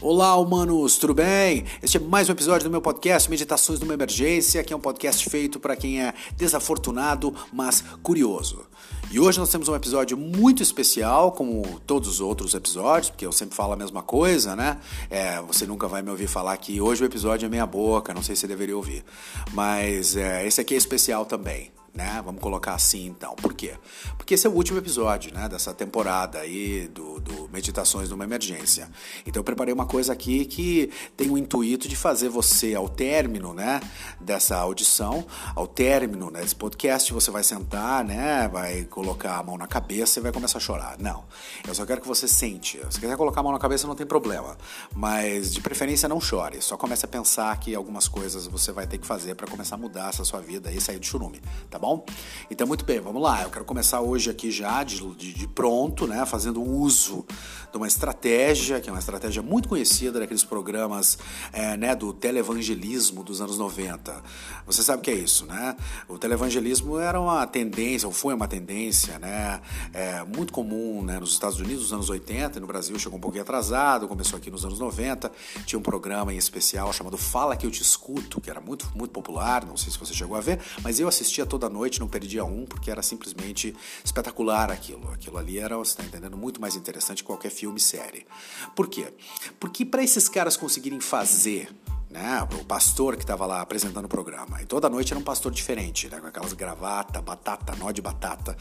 Olá, humanos, tudo bem? Este é mais um episódio do meu podcast Meditações numa Emergência, que é um podcast feito para quem é desafortunado, mas curioso. E hoje nós temos um episódio muito especial, como todos os outros episódios, porque eu sempre falo a mesma coisa, né? É, você nunca vai me ouvir falar que hoje o episódio é meia boca, não sei se você deveria ouvir. Mas é, esse aqui é especial também né? Vamos colocar assim então. Por quê? Porque esse é o último episódio, né, dessa temporada aí do, do Meditações numa Emergência. Então eu preparei uma coisa aqui que tem o intuito de fazer você, ao término, né, dessa audição, ao término né, desse podcast, você vai sentar, né, vai colocar a mão na cabeça e vai começar a chorar. Não. Eu só quero que você sente. Se quiser colocar a mão na cabeça, não tem problema. Mas de preferência não chore. Só comece a pensar que algumas coisas você vai ter que fazer para começar a mudar essa sua vida e sair do churume, tá bom? Bom? Então, muito bem, vamos lá. Eu quero começar hoje aqui já de, de, de pronto, né? Fazendo uso de uma estratégia, que é uma estratégia muito conhecida daqueles programas é, né, do televangelismo dos anos 90. Você sabe o que é isso, né? O televangelismo era uma tendência, ou foi uma tendência, né? É, muito comum né, nos Estados Unidos nos anos 80 e no Brasil chegou um pouquinho atrasado, começou aqui nos anos 90. Tinha um programa em especial chamado Fala Que Eu Te Escuto, que era muito, muito popular, não sei se você chegou a ver, mas eu assistia toda noite, não perdia um, porque era simplesmente espetacular aquilo. Aquilo ali era, você está entendendo, muito mais interessante que qualquer filme série. Por quê? Porque para esses caras conseguirem fazer né? O pastor que estava lá apresentando o programa. E toda noite era um pastor diferente, né? Com aquelas gravatas, batata, nó de batata.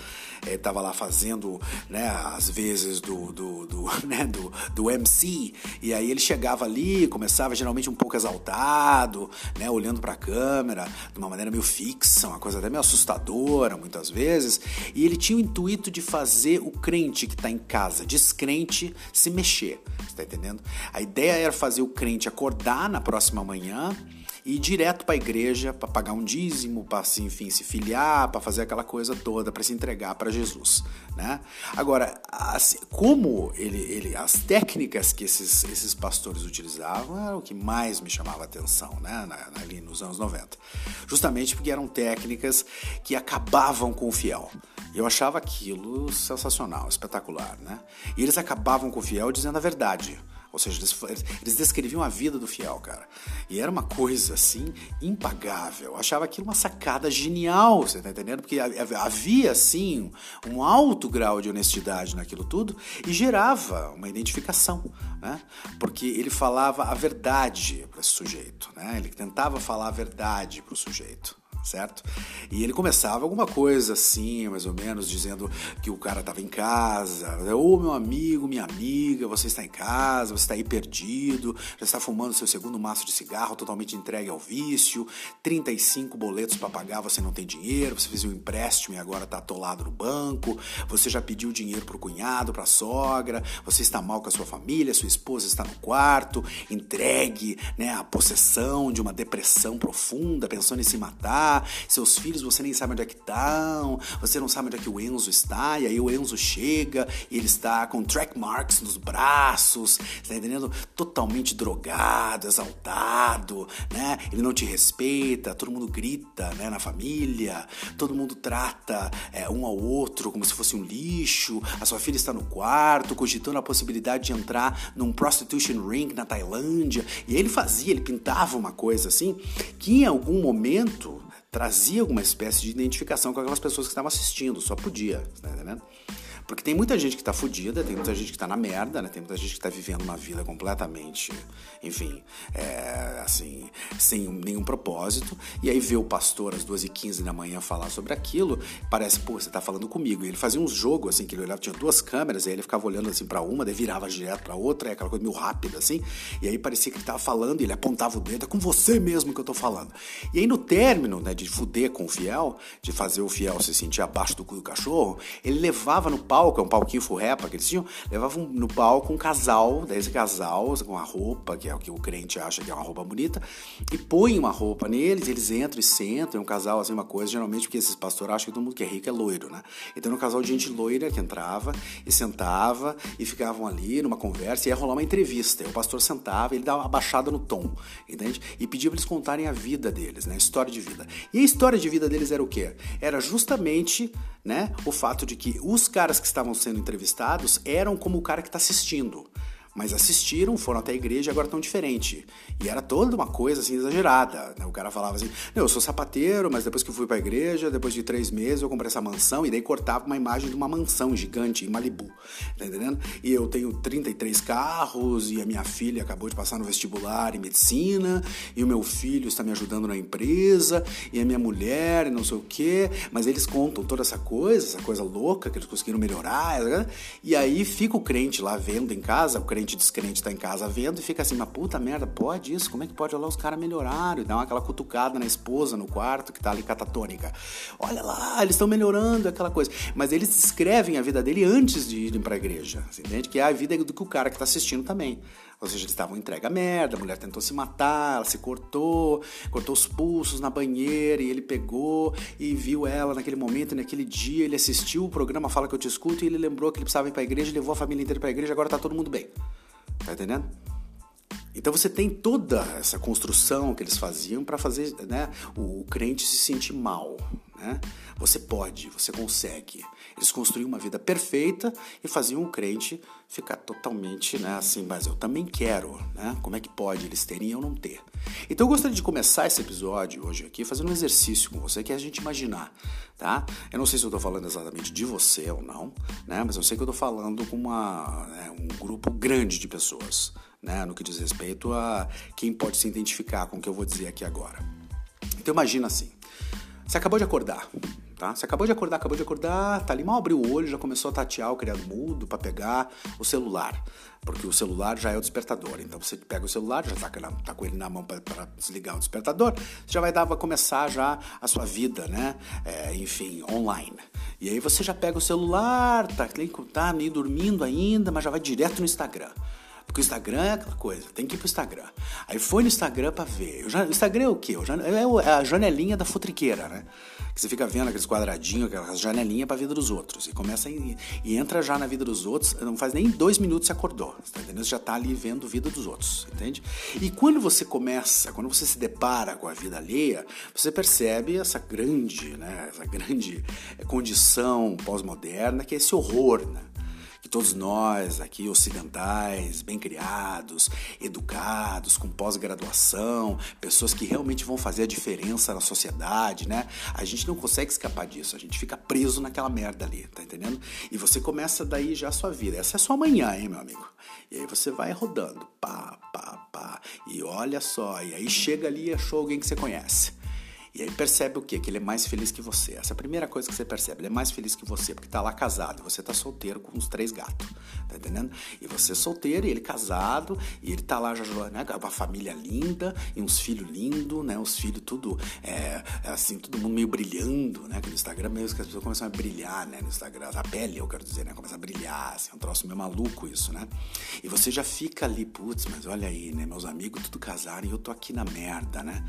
Estava lá fazendo, né? Às vezes do, do, do, né? do, do MC. E aí ele chegava ali, começava geralmente um pouco exaltado, né? Olhando para a câmera de uma maneira meio fixa, uma coisa até meio assustadora muitas vezes. E ele tinha o intuito de fazer o crente que está em casa, descrente, se mexer. Você tá entendendo? A ideia era fazer o crente acordar na próxima próxima manhã e ir direto para a igreja para pagar um dízimo, para assim, enfim, se filiar, para fazer aquela coisa toda, para se entregar para Jesus, né? Agora, assim, como ele, ele, as técnicas que esses, esses pastores utilizavam era o que mais me chamava a atenção, né? Na, ali nos anos 90. Justamente porque eram técnicas que acabavam com o fiel. Eu achava aquilo sensacional, espetacular, né? E eles acabavam com o fiel dizendo a verdade. Ou seja, eles, eles descreviam a vida do fiel, cara. E era uma coisa assim impagável. Eu achava aquilo uma sacada genial, você tá entendendo? Porque havia assim um alto grau de honestidade naquilo tudo e gerava uma identificação, né? Porque ele falava a verdade para esse sujeito, né? Ele tentava falar a verdade para o sujeito certo? E ele começava alguma coisa assim, mais ou menos, dizendo que o cara estava em casa, ô oh, meu amigo, minha amiga, você está em casa, você está aí perdido, já está fumando seu segundo maço de cigarro, totalmente entregue ao vício, 35 boletos para pagar, você não tem dinheiro, você fez um empréstimo e agora está atolado no banco, você já pediu dinheiro para o cunhado, para a sogra, você está mal com a sua família, sua esposa está no quarto, entregue né, à possessão de uma depressão profunda, pensando em se matar, seus filhos você nem sabe onde é que estão, você não sabe onde é que o Enzo está, e aí o Enzo chega e ele está com track marks nos braços, tá entendendo? Totalmente drogado, exaltado, né? Ele não te respeita, todo mundo grita, né, na família, todo mundo trata é, um ao outro como se fosse um lixo, a sua filha está no quarto, cogitando a possibilidade de entrar num prostitution ring na Tailândia, e ele fazia, ele pintava uma coisa assim, que em algum momento trazia alguma espécie de identificação com aquelas pessoas que estavam assistindo, só podia, tá entendendo? Porque tem muita gente que tá fodida, tem muita gente que tá na merda, né? Tem muita gente que tá vivendo uma vida completamente, enfim, é, assim, sem nenhum propósito. E aí vê o pastor às 2h15 da manhã falar sobre aquilo, parece, pô, você tá falando comigo. E ele fazia uns jogos, assim, que ele olhava, tinha duas câmeras, e aí ele ficava olhando, assim, para uma, daí virava direto pra outra, é aquela coisa meio rápida, assim. E aí parecia que ele tava falando, e ele apontava o dedo, é com você mesmo que eu tô falando. E aí no término, né, de fuder com o fiel, de fazer o fiel se sentir abaixo do cu do cachorro, ele levava no pau palco, é um palquinho furrepa que eles tinham, levavam no palco um casal, desse casal com uma roupa, que é o que o crente acha que é uma roupa bonita, e põe uma roupa neles, eles entram e sentam, é um casal, assim, uma coisa, geralmente porque esses pastores acham que todo mundo que é rico é loiro, né? Então era um casal de gente loira que entrava e sentava e ficavam ali numa conversa e ia rolar uma entrevista. E o pastor sentava ele dava uma baixada no tom, entende? E pedia para eles contarem a vida deles, né? A história de vida. E a história de vida deles era o quê? Era justamente né, o fato de que os caras que estavam sendo entrevistados eram como o cara que está assistindo. Mas assistiram, foram até a igreja e agora estão diferente. E era toda uma coisa assim exagerada. Né? O cara falava assim: Não, eu sou sapateiro, mas depois que eu fui para a igreja, depois de três meses eu comprei essa mansão e daí cortava uma imagem de uma mansão gigante em Malibu. Tá entendendo? E eu tenho 33 carros e a minha filha acabou de passar no vestibular em medicina e o meu filho está me ajudando na empresa e a minha mulher e não sei o quê. Mas eles contam toda essa coisa, essa coisa louca que eles conseguiram melhorar. E aí fica o crente lá vendo em casa, o crente descrente tá em casa vendo e fica assim, mas puta merda, pode isso? Como é que pode? Olha lá, os caras melhoraram. E dá aquela cutucada na esposa no quarto que tá ali catatônica. Olha lá, eles estão melhorando, aquela coisa. Mas eles descrevem a vida dele antes de irem pra igreja. Você entende? Que é a vida do que o cara que tá assistindo também. Ou seja, eles estavam entregue à merda, a mulher tentou se matar, ela se cortou, cortou os pulsos na banheira e ele pegou e viu ela naquele momento, naquele dia, ele assistiu o programa Fala Que Eu Te Escuto e ele lembrou que ele precisava ir pra igreja, levou a família inteira pra igreja, agora tá todo mundo bem. Tá entendendo? Então você tem toda essa construção que eles faziam para fazer né, o, o crente se sentir mal. Né? Você pode, você consegue. Eles construíam uma vida perfeita e faziam o crente ficar totalmente né, assim, mas eu também quero. Né? Como é que pode eles terem e eu não ter? Então eu gostaria de começar esse episódio hoje aqui fazendo um exercício com você que é a gente imaginar. Tá? Eu não sei se eu estou falando exatamente de você ou não, né? mas eu sei que eu estou falando com uma, né, um grupo grande de pessoas. Né, no que diz respeito a quem pode se identificar com o que eu vou dizer aqui agora. Então imagina assim, você acabou de acordar, tá? Você acabou de acordar, acabou de acordar, tá ali mal abriu o olho, já começou a tatear o criado mudo para pegar o celular, porque o celular já é o despertador. Então você pega o celular, já tá, tá com ele na mão para desligar o despertador, você já vai dar vai começar já a sua vida, né? É, enfim, online. E aí você já pega o celular, tá, tá meio dormindo ainda, mas já vai direto no Instagram. Porque o Instagram é aquela coisa, tem que ir pro Instagram. Aí foi no Instagram pra ver. O Instagram é o quê? É a janelinha da futriqueira, né? Que você fica vendo aqueles quadradinhos, aquelas janelinhas pra vida dos outros. E começa e, e entra já na vida dos outros, não faz nem dois minutos você acordou. Tá entendendo? Você já tá ali vendo a vida dos outros, entende? E quando você começa, quando você se depara com a vida alheia, você percebe essa grande, né? Essa grande condição pós-moderna que é esse horror, né? Que todos nós aqui ocidentais, bem criados, educados, com pós-graduação, pessoas que realmente vão fazer a diferença na sociedade, né? A gente não consegue escapar disso, a gente fica preso naquela merda ali, tá entendendo? E você começa daí já a sua vida. Essa é a sua manhã, hein, meu amigo? E aí você vai rodando, pá, pá, pá, e olha só, e aí chega ali e achou alguém que você conhece. E aí percebe o quê? Que ele é mais feliz que você. Essa é a primeira coisa que você percebe. Ele é mais feliz que você, porque tá lá casado. Você tá solteiro com uns três gatos. Tá entendendo? E você é solteiro e ele casado. E ele tá lá já, né? Uma família linda e uns filhos lindos, né? Os filhos tudo, é, é, assim, todo mundo meio brilhando, né? Que no Instagram mesmo que as pessoas começam a brilhar, né? No Instagram. A pele, eu quero dizer, né? Começa a brilhar, assim. É um troço meio maluco isso, né? E você já fica ali, putz, mas olha aí, né? Meus amigos tudo casaram e eu tô aqui na merda, né?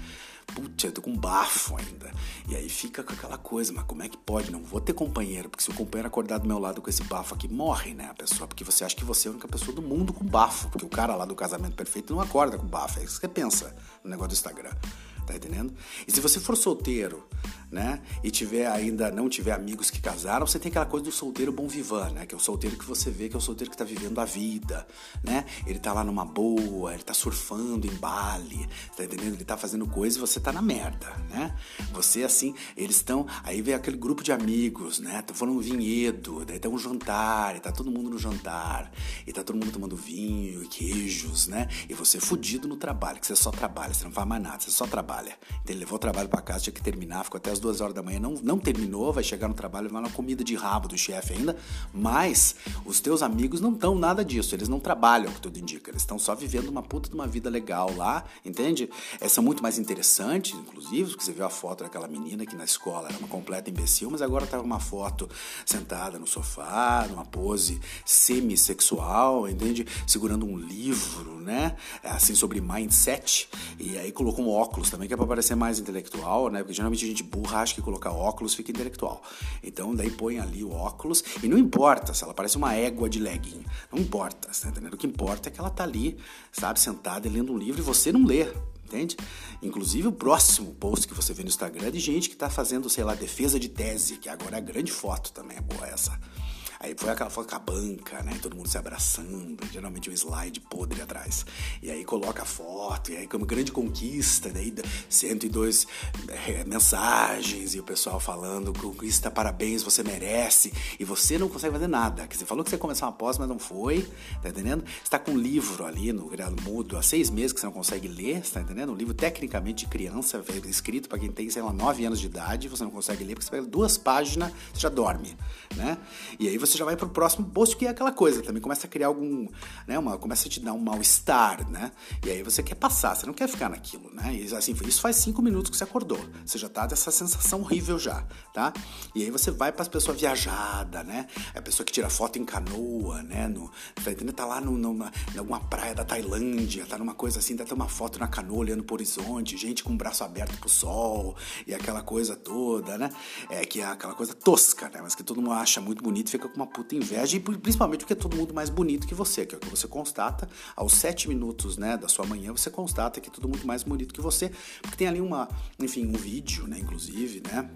Putz, eu tô com bafo ainda. E aí fica com aquela coisa, mas como é que pode? Não vou ter companheiro, porque se o companheiro acordar do meu lado com esse bafo aqui, morre, né, a pessoa? Porque você acha que você é a única pessoa do mundo com bafo, porque o cara lá do casamento perfeito não acorda com bafo. É isso que você pensa no negócio do Instagram. Tá entendendo? E se você for solteiro, né? E tiver ainda não tiver amigos que casaram, você tem aquela coisa do solteiro bom vivan, né? Que é o solteiro que você vê que é o solteiro que tá vivendo a vida, né? Ele tá lá numa boa, ele tá surfando em Bali, tá entendendo? Ele tá fazendo coisa e você tá na merda, né? Você assim, eles estão, aí vem aquele grupo de amigos, né? Estão falando um vinhedo, daí tá um jantar, e tá todo mundo no jantar, e tá todo mundo tomando vinho e queijos, né? E você fudido no trabalho, que você só trabalha, você não faz mais nada, você só trabalha trabalha. Então ele levou o trabalho para casa, tinha que terminar, ficou até as duas horas da manhã, não, não terminou, vai chegar no trabalho, vai na comida de rabo do chefe ainda, mas os teus amigos não estão nada disso, eles não trabalham, que tudo indica, eles estão só vivendo uma puta de uma vida legal lá, entende? É muito mais interessante, inclusive, porque você viu a foto daquela menina que na escola era uma completa imbecil, mas agora tá uma foto sentada no sofá, numa pose semi-sexual, entende? Segurando um livro, né? Assim, sobre mindset, e aí colocou um óculos também, que é para parecer mais intelectual, né? Porque geralmente a gente burra acha que colocar óculos fica intelectual. Então daí põe ali o óculos e não importa se ela parece uma égua de legging. Não importa, tá entendendo? O que importa é que ela tá ali, sabe, sentada e lendo um livro e você não lê. Entende? Inclusive o próximo post que você vê no Instagram é de gente que está fazendo, sei lá, defesa de tese, que agora é a grande foto também, é boa essa. Aí foi aquela foto com a banca, né? Todo mundo se abraçando, geralmente um slide podre atrás. E aí coloca a foto, e aí como grande conquista, daí 102 é, mensagens, e o pessoal falando, conquista, parabéns, você merece, e você não consegue fazer nada. Você falou que você ia começar uma pós, mas não foi, tá entendendo? Você tá com um livro ali no mudo há seis meses que você não consegue ler, tá entendendo? Um livro tecnicamente de criança, escrito para quem tem, sei lá, nove anos de idade, você não consegue ler, porque você pega duas páginas, você já dorme, né? E aí você já vai pro próximo post, que é aquela coisa, também começa a criar algum, né, uma, começa a te dar um mal-estar, né? E aí você quer passar, você não quer ficar naquilo, né? E assim, isso faz cinco minutos que você acordou, você já tá dessa sensação horrível já, tá? E aí você vai para as pessoas viajada, né? É a pessoa que tira foto em canoa, né? No, tá, entendendo? tá lá no, numa, em alguma praia da Tailândia, tá numa coisa assim, dá até uma foto na canoa olhando pro horizonte, gente com o braço aberto pro sol e aquela coisa toda, né? É que é aquela coisa tosca, né? Mas que todo mundo acha muito bonito, fica com uma puta inveja e principalmente porque é todo mundo mais bonito que você, que é o que você constata aos sete minutos, né, da sua manhã, você constata que é todo mundo mais bonito que você, porque tem ali uma, enfim, um vídeo, né, inclusive, né?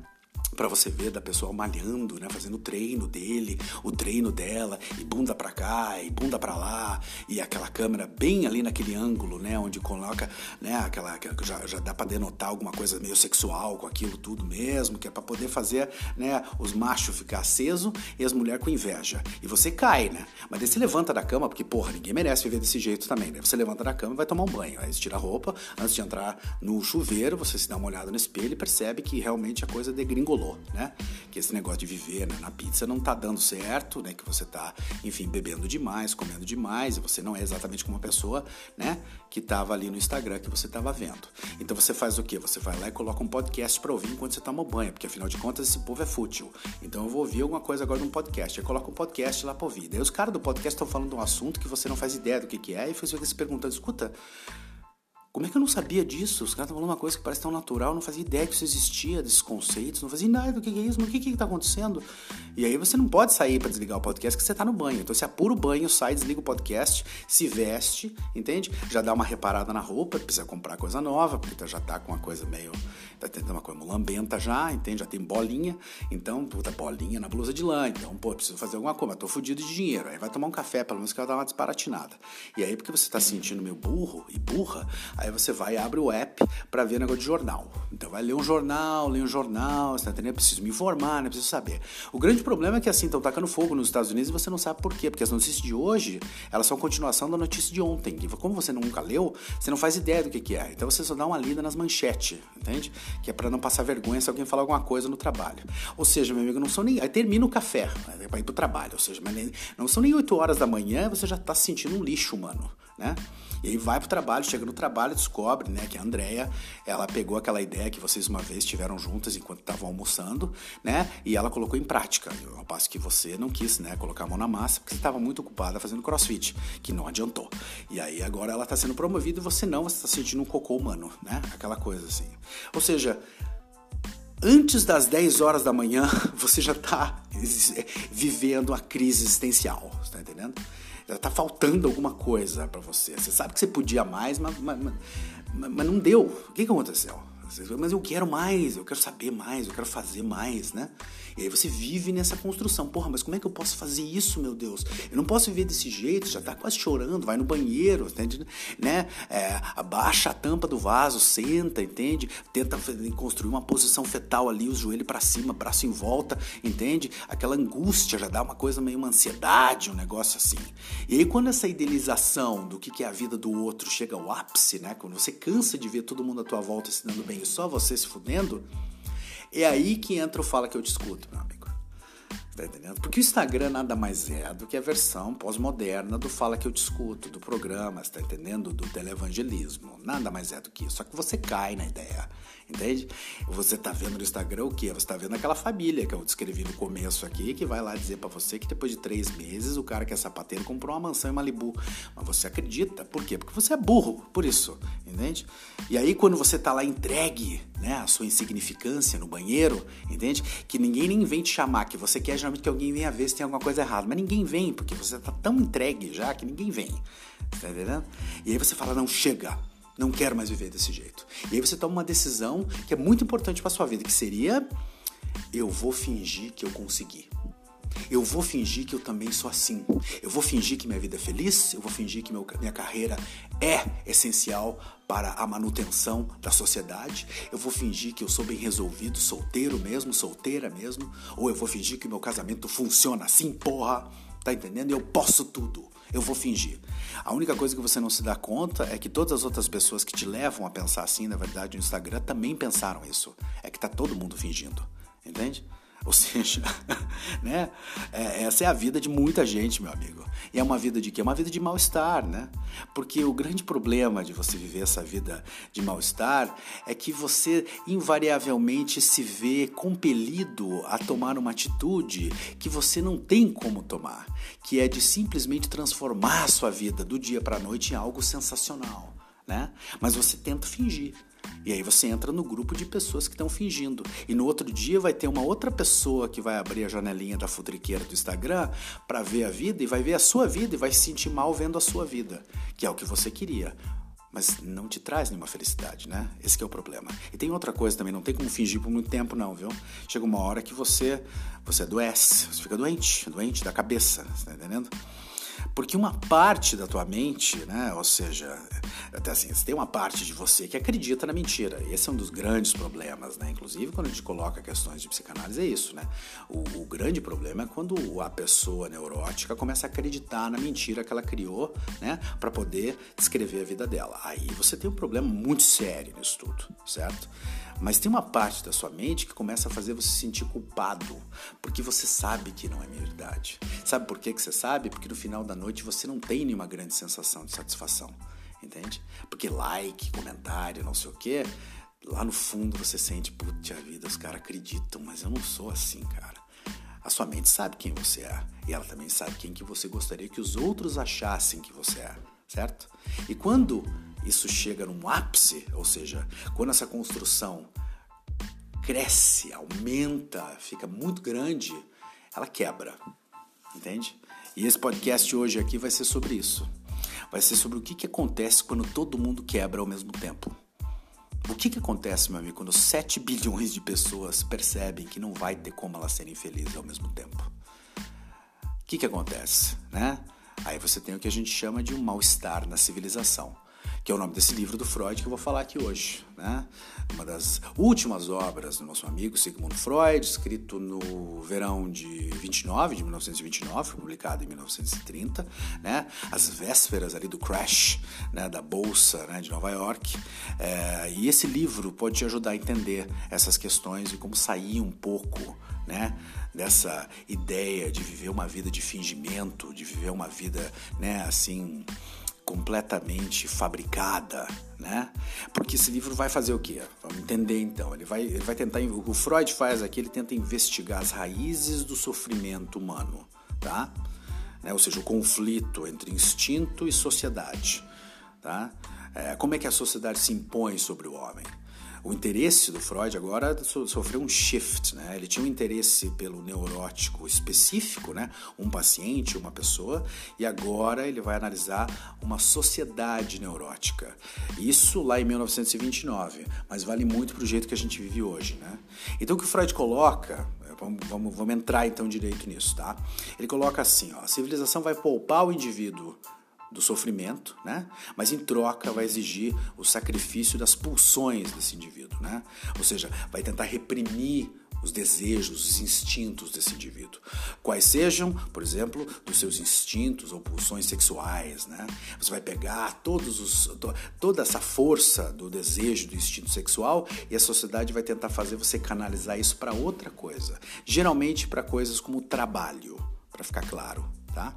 Para você ver da pessoa malhando, né, fazendo o treino dele, o treino dela, e bunda para cá, e bunda para lá, e aquela câmera bem ali naquele ângulo, né, onde coloca, né, aquela já, já dá para denotar alguma coisa meio sexual com aquilo tudo mesmo, que é para poder fazer, né, os machos ficar aceso e as mulheres com inveja. E você cai, né? Mas daí você levanta da cama, porque porra, ninguém merece viver desse jeito também, né? Você levanta da cama e vai tomar um banho, aí você tira a roupa, antes de entrar no chuveiro, você se dá uma olhada no espelho e percebe que realmente a coisa degringolou né? Que esse negócio de viver né, na pizza não tá dando certo, né? Que você tá, enfim, bebendo demais, comendo demais, e você não é exatamente como uma pessoa, né? Que tava ali no Instagram que você tava vendo. Então você faz o quê? Você vai lá e coloca um podcast pra ouvir enquanto você toma banho, porque afinal de contas esse povo é fútil. Então eu vou ouvir alguma coisa agora num podcast. Aí coloca um podcast lá pra ouvir. Daí os caras do podcast estão falando de um assunto que você não faz ideia do que, que é, e você fica se perguntando, escuta. Como é que eu não sabia disso? Os caras estão falando uma coisa que parece tão natural, não fazia ideia que isso existia, desses conceitos, não fazia nada do que é isso, mas o que está acontecendo? E aí você não pode sair para desligar o podcast que você está no banho. Então você apura o banho, sai, desliga o podcast, se veste, entende? Já dá uma reparada na roupa, precisa comprar coisa nova, porque já tá com uma coisa meio. Tá tentando uma coisa lambenta já, entende? Já tem bolinha, então, puta, bolinha na blusa de lã. Então, pô, preciso fazer alguma coisa, tô fudido de dinheiro. Aí vai tomar um café, pelo menos que vai dar uma disparatinada. E aí, porque você se sentindo meio burro e burra, Aí você vai e abre o app para ver negócio de jornal. Então vai ler um jornal, ler um jornal, você tá entendendo? Preciso me informar, né? Preciso saber. O grande problema é que assim, estão tacando fogo nos Estados Unidos e você não sabe por quê. Porque as notícias de hoje, elas são continuação da notícia de ontem. E como você nunca leu, você não faz ideia do que, que é. Então você só dá uma lida nas manchetes, entende? Que é para não passar vergonha se alguém falar alguma coisa no trabalho. Ou seja, meu amigo, não são nem. Aí termina o café, né? vai ir pro trabalho. Ou seja, não são nem 8 horas da manhã você já tá se sentindo um lixo, mano, né? E aí vai pro trabalho, chega no trabalho, descobre, né, que a Andrea, ela pegou aquela ideia que vocês uma vez tiveram juntas enquanto estavam almoçando, né, e ela colocou em prática. Ao passo que você não quis, né, colocar a mão na massa, porque você estava muito ocupada fazendo crossfit, que não adiantou. E aí agora ela está sendo promovida e você não, você está sentindo um cocô humano, né, aquela coisa assim. Ou seja, antes das 10 horas da manhã, você já está vivendo a crise existencial, está entendendo? Tá faltando alguma coisa para você. Você sabe que você podia mais, mas, mas, mas, mas não deu. O que, que aconteceu? Mas eu quero mais, eu quero saber mais, eu quero fazer mais, né? E aí você vive nessa construção. Porra, mas como é que eu posso fazer isso, meu Deus? Eu não posso viver desse jeito, já tá quase chorando, vai no banheiro, entende? Né? É, abaixa a tampa do vaso, senta, entende? Tenta construir uma posição fetal ali, os joelhos para cima, braço em volta, entende? Aquela angústia já dá uma coisa meio uma ansiedade, um negócio assim. E aí quando essa idealização do que é a vida do outro chega ao ápice, né? Quando você cansa de ver todo mundo à tua volta se dando bem e só você se fudendo, é aí que entra o Fala Que Eu Te Escuto, meu amigo. Tá entendendo? Porque o Instagram nada mais é do que a versão pós-moderna do Fala Que Eu Te Escuto, do programa, tá entendendo? Do televangelismo. Nada mais é do que isso. Só que você cai na ideia entende? Você tá vendo no Instagram o quê? Você tá vendo aquela família que eu descrevi no começo aqui, que vai lá dizer para você que depois de três meses o cara que é sapateiro comprou uma mansão em Malibu. Mas você acredita. Por quê? Porque você é burro, por isso, entende? E aí quando você tá lá entregue, né, a sua insignificância no banheiro, entende? Que ninguém nem vem te chamar, que você quer geralmente que alguém venha ver se tem alguma coisa errada, mas ninguém vem, porque você tá tão entregue já que ninguém vem. Tá entendendo? E aí você fala, não, chega, não quero mais viver desse jeito. E aí você toma uma decisão que é muito importante para sua vida, que seria eu vou fingir que eu consegui. Eu vou fingir que eu também sou assim. Eu vou fingir que minha vida é feliz, eu vou fingir que meu, minha carreira é essencial para a manutenção da sociedade. Eu vou fingir que eu sou bem resolvido, solteiro mesmo, solteira mesmo. Ou eu vou fingir que meu casamento funciona assim, porra. Tá entendendo? Eu posso tudo. Eu vou fingir. A única coisa que você não se dá conta é que todas as outras pessoas que te levam a pensar assim, na verdade, no Instagram também pensaram isso. É que tá todo mundo fingindo. Entende? Ou seja, né? É, essa é a vida de muita gente, meu amigo. E é uma vida de quê? É uma vida de mal-estar, né? Porque o grande problema de você viver essa vida de mal-estar é que você invariavelmente se vê compelido a tomar uma atitude que você não tem como tomar, que é de simplesmente transformar a sua vida do dia para a noite em algo sensacional, né? Mas você tenta fingir. E aí você entra no grupo de pessoas que estão fingindo. E no outro dia vai ter uma outra pessoa que vai abrir a janelinha da futriqueira do Instagram para ver a vida e vai ver a sua vida e vai se sentir mal vendo a sua vida, que é o que você queria. Mas não te traz nenhuma felicidade, né? Esse é o problema. E tem outra coisa também, não tem como fingir por muito tempo não, viu? Chega uma hora que você você adoece, você fica doente, doente da cabeça, você tá entendendo? Porque uma parte da tua mente, né, ou seja, até assim, você tem uma parte de você que acredita na mentira. Esse é um dos grandes problemas, né? Inclusive, quando a gente coloca questões de psicanálise, é isso, né? O, o grande problema é quando a pessoa neurótica começa a acreditar na mentira que ela criou, né, para poder descrever a vida dela. Aí você tem um problema muito sério nisso tudo, certo? Mas tem uma parte da sua mente que começa a fazer você se sentir culpado, porque você sabe que não é verdade. Sabe por que, que você sabe? Porque no final da noite você não tem nenhuma grande sensação de satisfação, entende? Porque like, comentário, não sei o quê, lá no fundo você sente, putz, a vida, os caras acreditam, mas eu não sou assim, cara. A sua mente sabe quem você é e ela também sabe quem que você gostaria que os outros achassem que você é, certo? E quando isso chega num ápice, ou seja, quando essa construção cresce, aumenta, fica muito grande, ela quebra. Entende? E esse podcast hoje aqui vai ser sobre isso. Vai ser sobre o que, que acontece quando todo mundo quebra ao mesmo tempo. O que, que acontece, meu amigo, quando 7 bilhões de pessoas percebem que não vai ter como elas serem felizes ao mesmo tempo? O que, que acontece, né? Aí você tem o que a gente chama de um mal-estar na civilização que é o nome desse livro do Freud que eu vou falar aqui hoje. Né? Uma das últimas obras do nosso amigo Sigmund Freud, escrito no verão de 29, de 1929, publicado em 1930, né? às vésperas ali do crash né? da Bolsa né? de Nova York. É, e esse livro pode te ajudar a entender essas questões e como sair um pouco né, dessa ideia de viver uma vida de fingimento, de viver uma vida, né, assim, completamente fabricada, né? Porque esse livro vai fazer o quê? Vamos entender então. Ele vai, ele vai tentar. O que o Freud faz aqui, ele tenta investigar as raízes do sofrimento humano, tá? Né? Ou seja, o conflito entre instinto e sociedade, tá? É, como é que a sociedade se impõe sobre o homem? O interesse do Freud agora sofreu um shift, né? Ele tinha um interesse pelo neurótico específico, né? Um paciente, uma pessoa, e agora ele vai analisar uma sociedade neurótica. Isso lá em 1929, mas vale muito para o jeito que a gente vive hoje, né? Então o que o Freud coloca, vamos, vamos, vamos entrar então direito nisso, tá? Ele coloca assim, ó, a civilização vai poupar o indivíduo do sofrimento, né? mas em troca vai exigir o sacrifício das pulsões desse indivíduo, né? ou seja, vai tentar reprimir os desejos, os instintos desse indivíduo. Quais sejam, por exemplo, dos seus instintos ou pulsões sexuais. Né? Você vai pegar todos os, toda essa força do desejo, do instinto sexual e a sociedade vai tentar fazer você canalizar isso para outra coisa. Geralmente para coisas como trabalho, para ficar claro. Tá?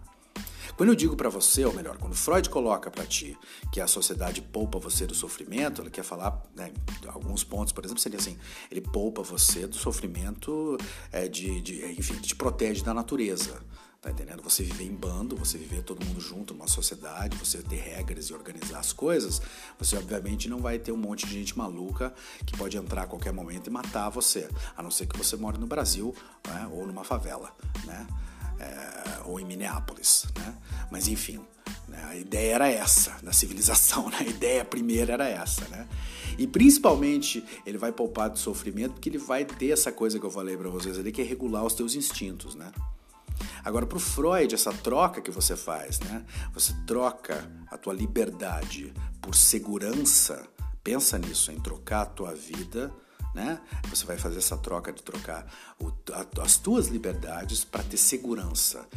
Quando eu digo para você, ou melhor, quando Freud coloca para ti que a sociedade poupa você do sofrimento, ele quer falar, né, alguns pontos, por exemplo, seria assim, ele poupa você do sofrimento, é, de, de, enfim, te protege da natureza. Tá entendendo? Você viver em bando, você viver todo mundo junto numa sociedade, você ter regras e organizar as coisas, você obviamente não vai ter um monte de gente maluca que pode entrar a qualquer momento e matar você, a não ser que você more no Brasil né, ou numa favela, né? É, ou em Minneapolis, né? Mas enfim, né? a ideia era essa da civilização, né? a ideia primeira era essa, né? E principalmente ele vai poupar do sofrimento porque ele vai ter essa coisa que eu falei para vocês ali que é regular os teus instintos, né? Agora, para o Freud, essa troca que você faz, né? Você troca a tua liberdade por segurança. Pensa nisso, em trocar a tua vida, né? Você vai fazer essa troca de trocar o, a, as tuas liberdades para ter segurança.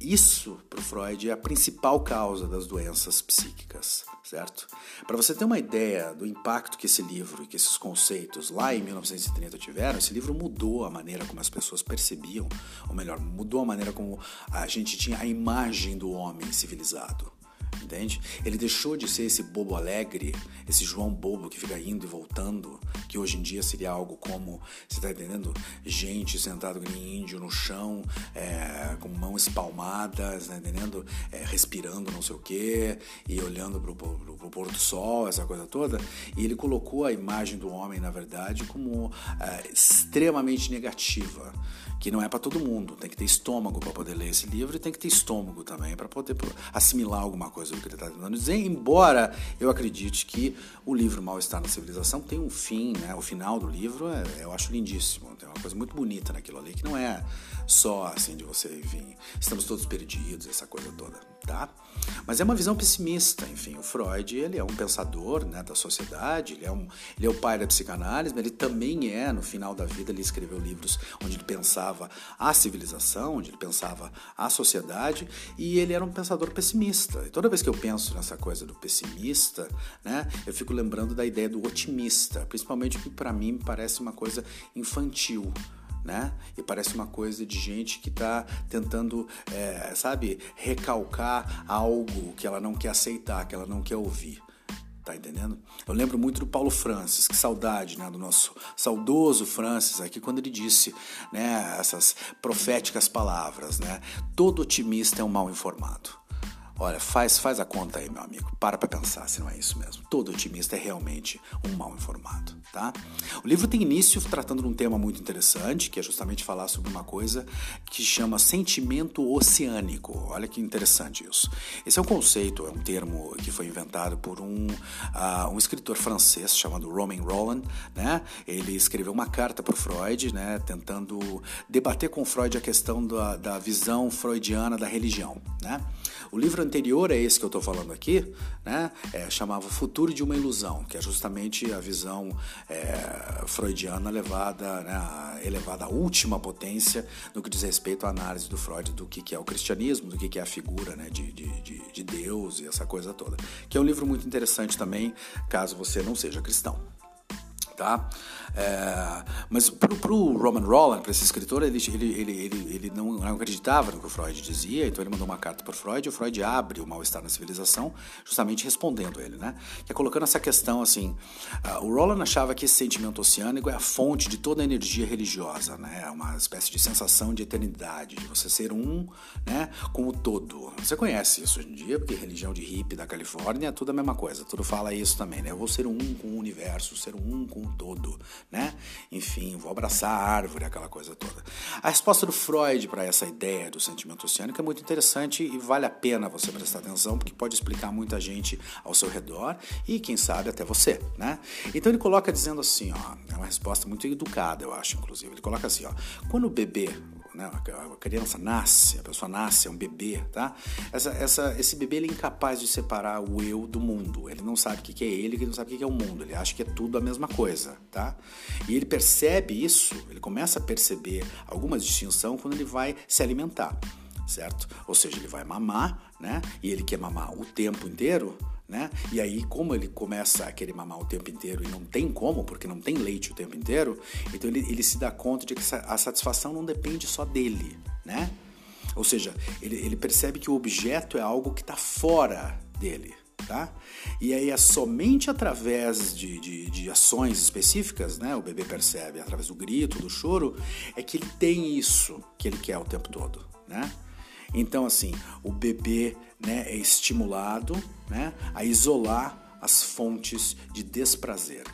Isso, para Freud, é a principal causa das doenças psíquicas, certo? Para você ter uma ideia do impacto que esse livro e que esses conceitos lá em 1930 tiveram, esse livro mudou a maneira como as pessoas percebiam, ou melhor, mudou a maneira como a gente tinha a imagem do homem civilizado entende? Ele deixou de ser esse bobo alegre, esse João bobo que fica indo e voltando, que hoje em dia seria algo como, você está entendendo? Gente sentado em índio no chão, é, com mãos espalmadas, tá entendendo? É, respirando não sei o quê, e olhando para o pôr do sol, essa coisa toda. E ele colocou a imagem do homem, na verdade, como é, extremamente negativa que não é para todo mundo. Tem que ter estômago para poder ler esse livro e tem que ter estômago também para poder assimilar alguma coisa do que ele está tentando dizer. Embora eu acredite que o livro Mal-Estar na Civilização tem um fim, né? O final do livro é, eu acho lindíssimo. Tem uma coisa muito bonita naquilo ali que não é só assim de você, enfim, estamos todos perdidos, essa coisa toda, tá? Mas é uma visão pessimista, enfim, o Freud, ele é um pensador, né, da sociedade, ele é, um, ele é o pai da psicanálise, mas ele também é, no final da vida, ele escreveu livros onde ele pensava a civilização, onde ele pensava a sociedade, e ele era um pensador pessimista. E toda vez que eu penso nessa coisa do pessimista, né, eu fico lembrando da ideia do otimista, principalmente porque para mim parece uma coisa infantil né? E parece uma coisa de gente que está tentando, é, sabe, recalcar algo que ela não quer aceitar, que ela não quer ouvir. Tá entendendo? Eu lembro muito do Paulo Francis, que saudade, né, do nosso saudoso Francis aqui quando ele disse, né, essas proféticas palavras, né? Todo otimista é um mal informado. Olha, faz, faz a conta aí, meu amigo. Para para pensar se não é isso mesmo. Todo otimista é realmente um mal informado, tá? O livro tem início tratando de um tema muito interessante, que é justamente falar sobre uma coisa que chama sentimento oceânico. Olha que interessante isso. Esse é um conceito, é um termo que foi inventado por um, uh, um escritor francês chamado Romain Rolland, né? Ele escreveu uma carta para Freud, né? Tentando debater com Freud a questão da, da visão freudiana da religião, né? O livro anterior é esse que eu estou falando aqui, né? É, chamava Futuro de uma Ilusão, que é justamente a visão é, freudiana levada, né, elevada à última potência no que diz respeito à análise do Freud do que, que é o cristianismo, do que, que é a figura né, de, de, de, de Deus e essa coisa toda. Que é um livro muito interessante também, caso você não seja cristão tá? É, mas para o Roman Roland, para esse escritor, ele, ele, ele, ele, não, acreditava no que o Freud dizia, então ele mandou uma carta para o Freud, e o Freud abre o mal-estar na civilização, justamente respondendo ele, né? Que é colocando essa questão assim, uh, o Roland achava que esse sentimento oceânico é a fonte de toda a energia religiosa, né? É uma espécie de sensação de eternidade, de você ser um, né, com o todo. Você conhece isso hoje em dia, porque religião de hippie da Califórnia é tudo a mesma coisa, tudo fala isso também, né? Eu vou ser um com o universo, ser um com todo, né? Enfim, vou abraçar a árvore, aquela coisa toda. A resposta do Freud para essa ideia do sentimento oceânico é muito interessante e vale a pena você prestar atenção, porque pode explicar muita gente ao seu redor e, quem sabe, até você, né? Então ele coloca dizendo assim, ó, é uma resposta muito educada, eu acho, inclusive. Ele coloca assim, ó, quando o bebê né? A criança nasce, a pessoa nasce, é um bebê, tá? Essa, essa, esse bebê ele é incapaz de separar o eu do mundo. Ele não sabe o que é ele, ele não sabe o que é o mundo. Ele acha que é tudo a mesma coisa, tá? E ele percebe isso, ele começa a perceber alguma distinção quando ele vai se alimentar, certo? Ou seja, ele vai mamar, né? E ele quer mamar o tempo inteiro né? E aí, como ele começa a querer mamar o tempo inteiro e não tem como, porque não tem leite o tempo inteiro, então ele, ele se dá conta de que a satisfação não depende só dele, né? Ou seja, ele, ele percebe que o objeto é algo que está fora dele, tá? E aí é somente através de, de, de, ações específicas, né? O bebê percebe, através do grito, do choro, é que ele tem isso que ele quer o tempo todo, né? Então, assim, o bebê né, é estimulado né, a isolar as fontes de desprazer.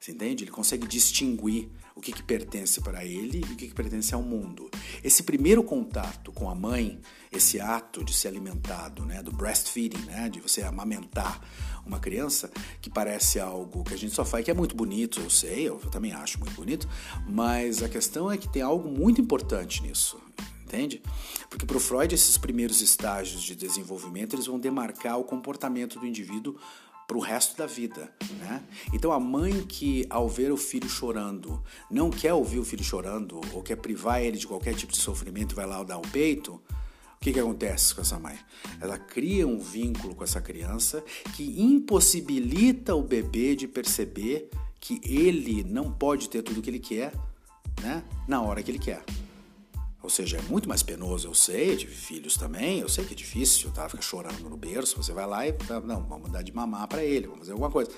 Você entende? Ele consegue distinguir o que, que pertence para ele e o que, que pertence ao mundo. Esse primeiro contato com a mãe, esse ato de ser alimentado, né, do breastfeeding, né, de você amamentar uma criança, que parece algo que a gente só faz, que é muito bonito, eu sei, eu também acho muito bonito, mas a questão é que tem algo muito importante nisso entende? Porque para o Freud esses primeiros estágios de desenvolvimento eles vão demarcar o comportamento do indivíduo para o resto da vida, né? Então a mãe que ao ver o filho chorando não quer ouvir o filho chorando ou quer privar ele de qualquer tipo de sofrimento vai lá dar o peito, o que, que acontece com essa mãe? Ela cria um vínculo com essa criança que impossibilita o bebê de perceber que ele não pode ter tudo o que ele quer, né? Na hora que ele quer. Ou seja, é muito mais penoso, eu sei, tive filhos também, eu sei que é difícil, tá? Fica chorando no berço, você vai lá e, não, vamos dar de mamar para ele, vamos fazer alguma coisa.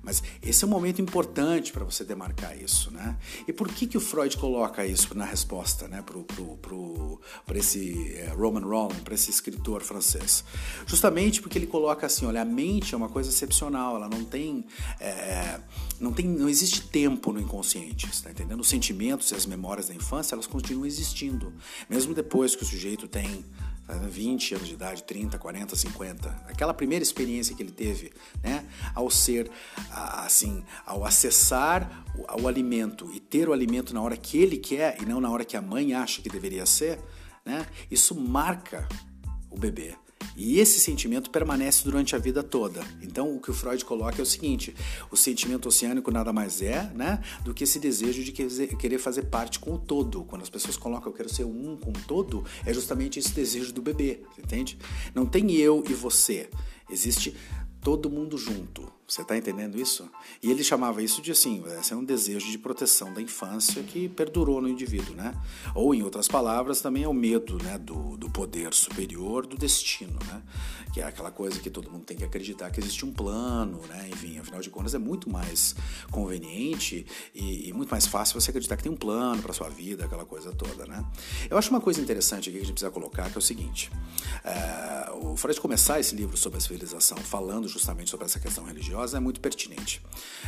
Mas esse é um momento importante para você demarcar isso, né? E por que que o Freud coloca isso na resposta, né, pro, pro, pro, para esse é, Roman Roland, para esse escritor francês? Justamente porque ele coloca assim, olha, a mente é uma coisa excepcional, ela não tem, é, não tem, não existe tempo no inconsciente, está entendendo? Os sentimentos e as memórias da infância, elas continuam existindo mesmo depois que o sujeito tem 20 anos de idade, 30, 40, 50. Aquela primeira experiência que ele teve, né, ao ser assim, ao acessar o, o, alimento e ter o alimento na hora que ele quer e não na hora que a mãe acha que deveria ser, né, isso marca o bebê. E esse sentimento permanece durante a vida toda. Então, o que o Freud coloca é o seguinte: o sentimento oceânico nada mais é né, do que esse desejo de querer fazer parte com o todo. Quando as pessoas colocam eu quero ser um com o todo, é justamente esse desejo do bebê, entende? Não tem eu e você. Existe todo mundo junto. Você está entendendo isso? E ele chamava isso de assim, esse é um desejo de proteção da infância que perdurou no indivíduo, né? Ou em outras palavras, também é o medo, né, do, do poder superior, do destino, né? Que é aquela coisa que todo mundo tem que acreditar que existe um plano, né? Enfim, afinal de contas é muito mais conveniente e, e muito mais fácil você acreditar que tem um plano para sua vida, aquela coisa toda, né? Eu acho uma coisa interessante aqui que a gente precisa colocar que é o seguinte: é, o Freud começar esse livro sobre a civilização falando justamente sobre essa questão religiosa é muito pertinente.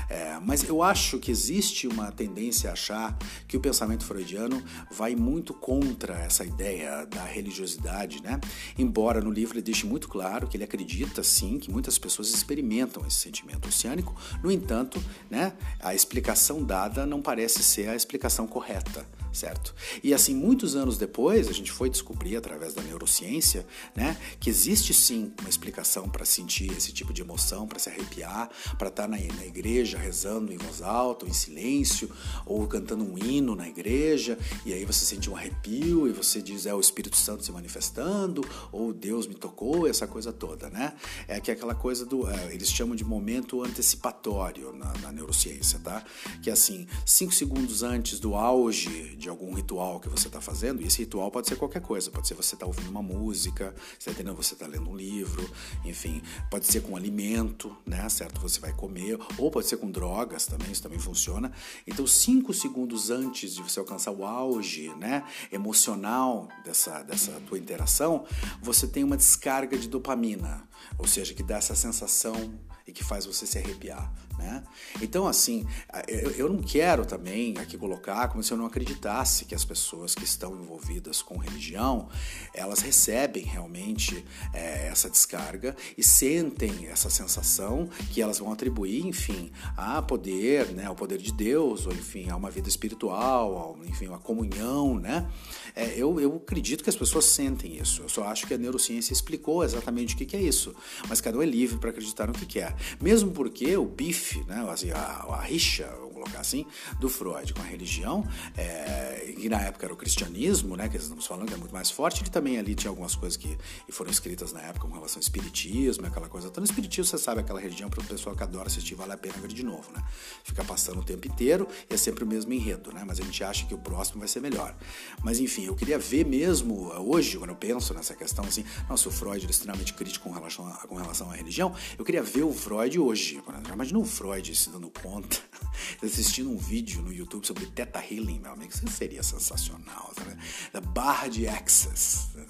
É, mas eu acho que existe uma tendência a achar que o pensamento freudiano vai muito contra essa ideia da religiosidade, né? Embora no livro ele deixe muito claro que ele acredita sim que muitas pessoas experimentam esse sentimento oceânico, no entanto, né, a explicação dada não parece ser a explicação correta certo? E assim, muitos anos depois, a gente foi descobrir através da neurociência, né, que existe sim uma explicação para sentir esse tipo de emoção, para se arrepiar, para estar tá na, na igreja rezando em voz alta, ou em silêncio, ou cantando um hino na igreja, e aí você sente um arrepio e você diz é o Espírito Santo se manifestando, ou Deus me tocou, essa coisa toda, né? É que é aquela coisa do, é, eles chamam de momento antecipatório na, na neurociência, tá? Que é assim, cinco segundos antes do auge de algum ritual que você está fazendo, e esse ritual pode ser qualquer coisa, pode ser você estar tá ouvindo uma música, você tá entendendo? Você está lendo um livro, enfim, pode ser com alimento, né? Certo? Você vai comer, ou pode ser com drogas também, isso também funciona. Então, cinco segundos antes de você alcançar o auge, né, emocional dessa, dessa tua interação, você tem uma descarga de dopamina, ou seja, que dá essa sensação e que faz você se arrepiar, né? Então, assim, eu, não quero também aqui colocar como se eu não acreditasse que as pessoas que estão envolvidas com religião, elas recebem realmente é, essa descarga e sentem essa sensação que elas vão atribuir, enfim, a poder, né, ao poder de Deus, ou enfim, a uma vida espiritual, enfim, uma comunhão, né? É, eu, eu acredito que as pessoas sentem isso. Eu só acho que a neurociência explicou exatamente o que, que é isso. Mas cada um é livre para acreditar no que quer. Mesmo porque o bife, né, assim, a, a rixa, vamos colocar assim, do Freud com a religião, é, que na época era o cristianismo, né, que estamos falando que é muito mais forte, ele também ali tinha algumas coisas que foram escritas na época com relação ao espiritismo, aquela coisa. Então, no espiritismo, você sabe, aquela religião para o pessoal que adora assistir, vale a pena ver de novo, né? Fica passando o tempo inteiro e é sempre o mesmo enredo, né? Mas a gente acha que o próximo vai ser melhor. Mas, enfim, eu queria ver mesmo, hoje, quando eu penso nessa questão, assim, nossa, o Freud era extremamente crítico com relação, a, com relação à religião, eu queria ver o Freud hoje. Imagina o Freud se dando conta, assistindo um vídeo no YouTube sobre Teta Healing, meu amigo, isso seria sensacional, sabe? Da barra de Access, Né?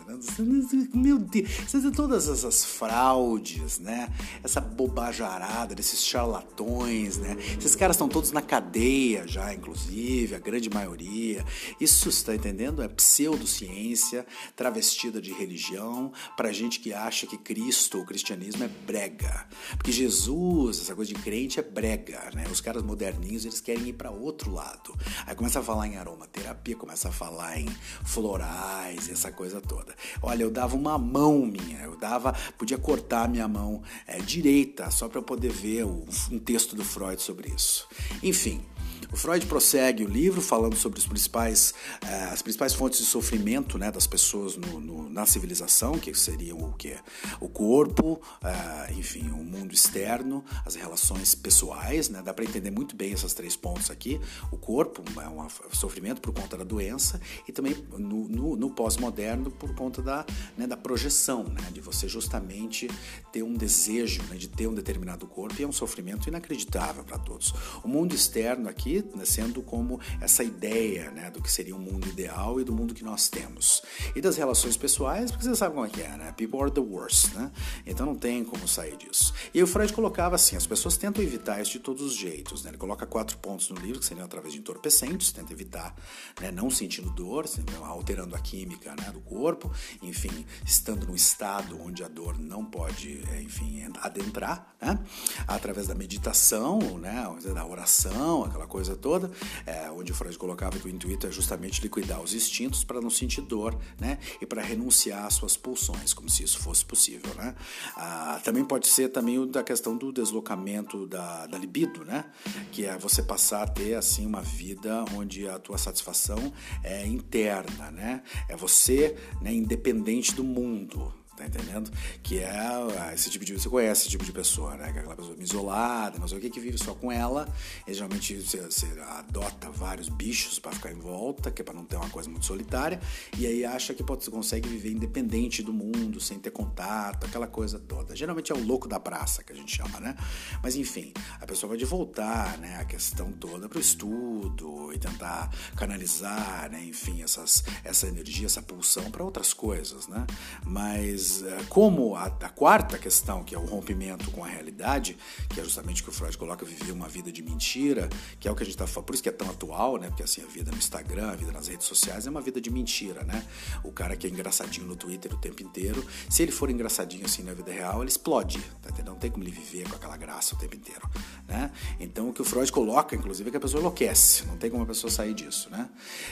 Meu Deus, todas essas fraudes, né? Essa bobajarada desses charlatões, né? Esses caras estão todos na cadeia já, inclusive, a grande maioria. Isso, está entendendo? É pseudociência travestida de religião para gente que acha que Cristo, o cristianismo é brega. Porque Jesus, essa coisa de crente é brega, né? Os caras moderninhos, eles querem ir para outro lado. Aí começa a falar em aromaterapia, começa a falar em florais, essa coisa toda. Olha, eu dava uma mão minha, eu dava, podia cortar a minha mão é, direita só para poder ver o, um texto do Freud sobre isso. Enfim, o Freud prossegue o livro falando sobre os principais, eh, as principais fontes de sofrimento né, das pessoas no, no, na civilização, que seriam o que? O corpo, eh, enfim, o mundo externo, as relações pessoais, né? Dá para entender muito bem esses três pontos aqui. O corpo é um sofrimento por conta da doença e também no, no, no pós-moderno por conta da, né, da projeção, né? De você justamente ter um desejo né, de ter um determinado corpo e é um sofrimento inacreditável para todos. O mundo externo aqui né, sendo como essa ideia né, do que seria um mundo ideal e do mundo que nós temos. E das relações pessoais, porque você sabe como é que é, né? People are the worst, né? Então não tem como sair disso. E o Freud colocava assim, as pessoas tentam evitar isso de todos os jeitos, né? Ele coloca quatro pontos no livro, que seriam através de entorpecentes, tenta evitar, né, não sentindo dor, alterando a química né, do corpo, enfim, estando num estado onde a dor não pode, é, enfim, adentrar, né? Através da meditação, né, da oração, aquela coisa coisa toda, é, onde Freud colocava que o intuito é justamente liquidar os instintos para não sentir dor, né? E para renunciar às suas pulsões, como se isso fosse possível, né? Ah, também pode ser também da questão do deslocamento da, da libido, né? Que é você passar a ter assim uma vida onde a tua satisfação é interna, né? É você, né, independente do mundo, tá entendendo? Que é ah, esse tipo de. Você conhece esse tipo de pessoa, né? É aquela pessoa isolada, sei o que, que vive só com ela. E geralmente você, você adota vários bichos para ficar em volta, que é para não ter uma coisa muito solitária. E aí acha que pode, consegue viver independente do mundo, sem ter contato, aquela coisa toda. Geralmente é o louco da praça que a gente chama, né? Mas enfim, a pessoa pode voltar, né? A questão toda para o estudo e tentar canalizar, né? Enfim, essas, essa energia, essa pulsão para outras coisas, né? Mas eh, como a, a, quarta questão, que é o rompimento com a realidade, que é justamente o que o Freud coloca, viver uma vida de mentira, que é o que a gente está falando, por isso que é tão atual, né? Porque assim, a vida no Instagram, a vida nas redes sociais é uma vida de mentira, né? O cara que é engraçadinho no Twitter o tempo inteiro, se ele for engraçadinho assim na vida real, ele explode, tá entendendo? Não tem como ele viver com aquela graça o tempo inteiro, né? Então o que o Freud coloca, inclusive, é que a pessoa enlouquece, não tem como a pessoa sair disso, né?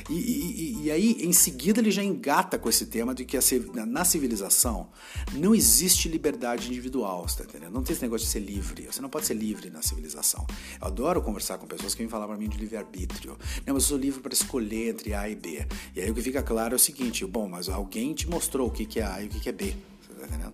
E, e, e aí, em seguida, ele já engata com esse tema de que a, na civilização não existe liberdade individual, você tá entendendo? Não tem esse negócio de ser livre. Você não pode ser livre na civilização. Eu adoro conversar com pessoas que vêm falar para mim de livre-arbítrio. Não, mas eu sou livre para escolher entre A e B. E aí o que fica claro é o seguinte: bom, mas alguém te mostrou o que é A e o que é B. Tá?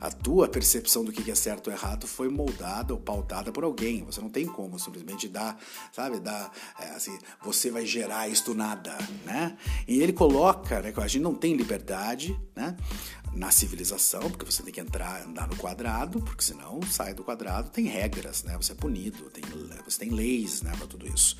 A tua percepção do que é certo ou errado foi moldada ou pautada por alguém. Você não tem como simplesmente dar, sabe, dar, é, assim, você vai gerar isto nada, né? E ele coloca, né, que a gente não tem liberdade, né? Na civilização, porque você tem que entrar, andar no quadrado, porque senão sai do quadrado, tem regras, né? Você é punido, tem, você tem leis, né, para tudo isso.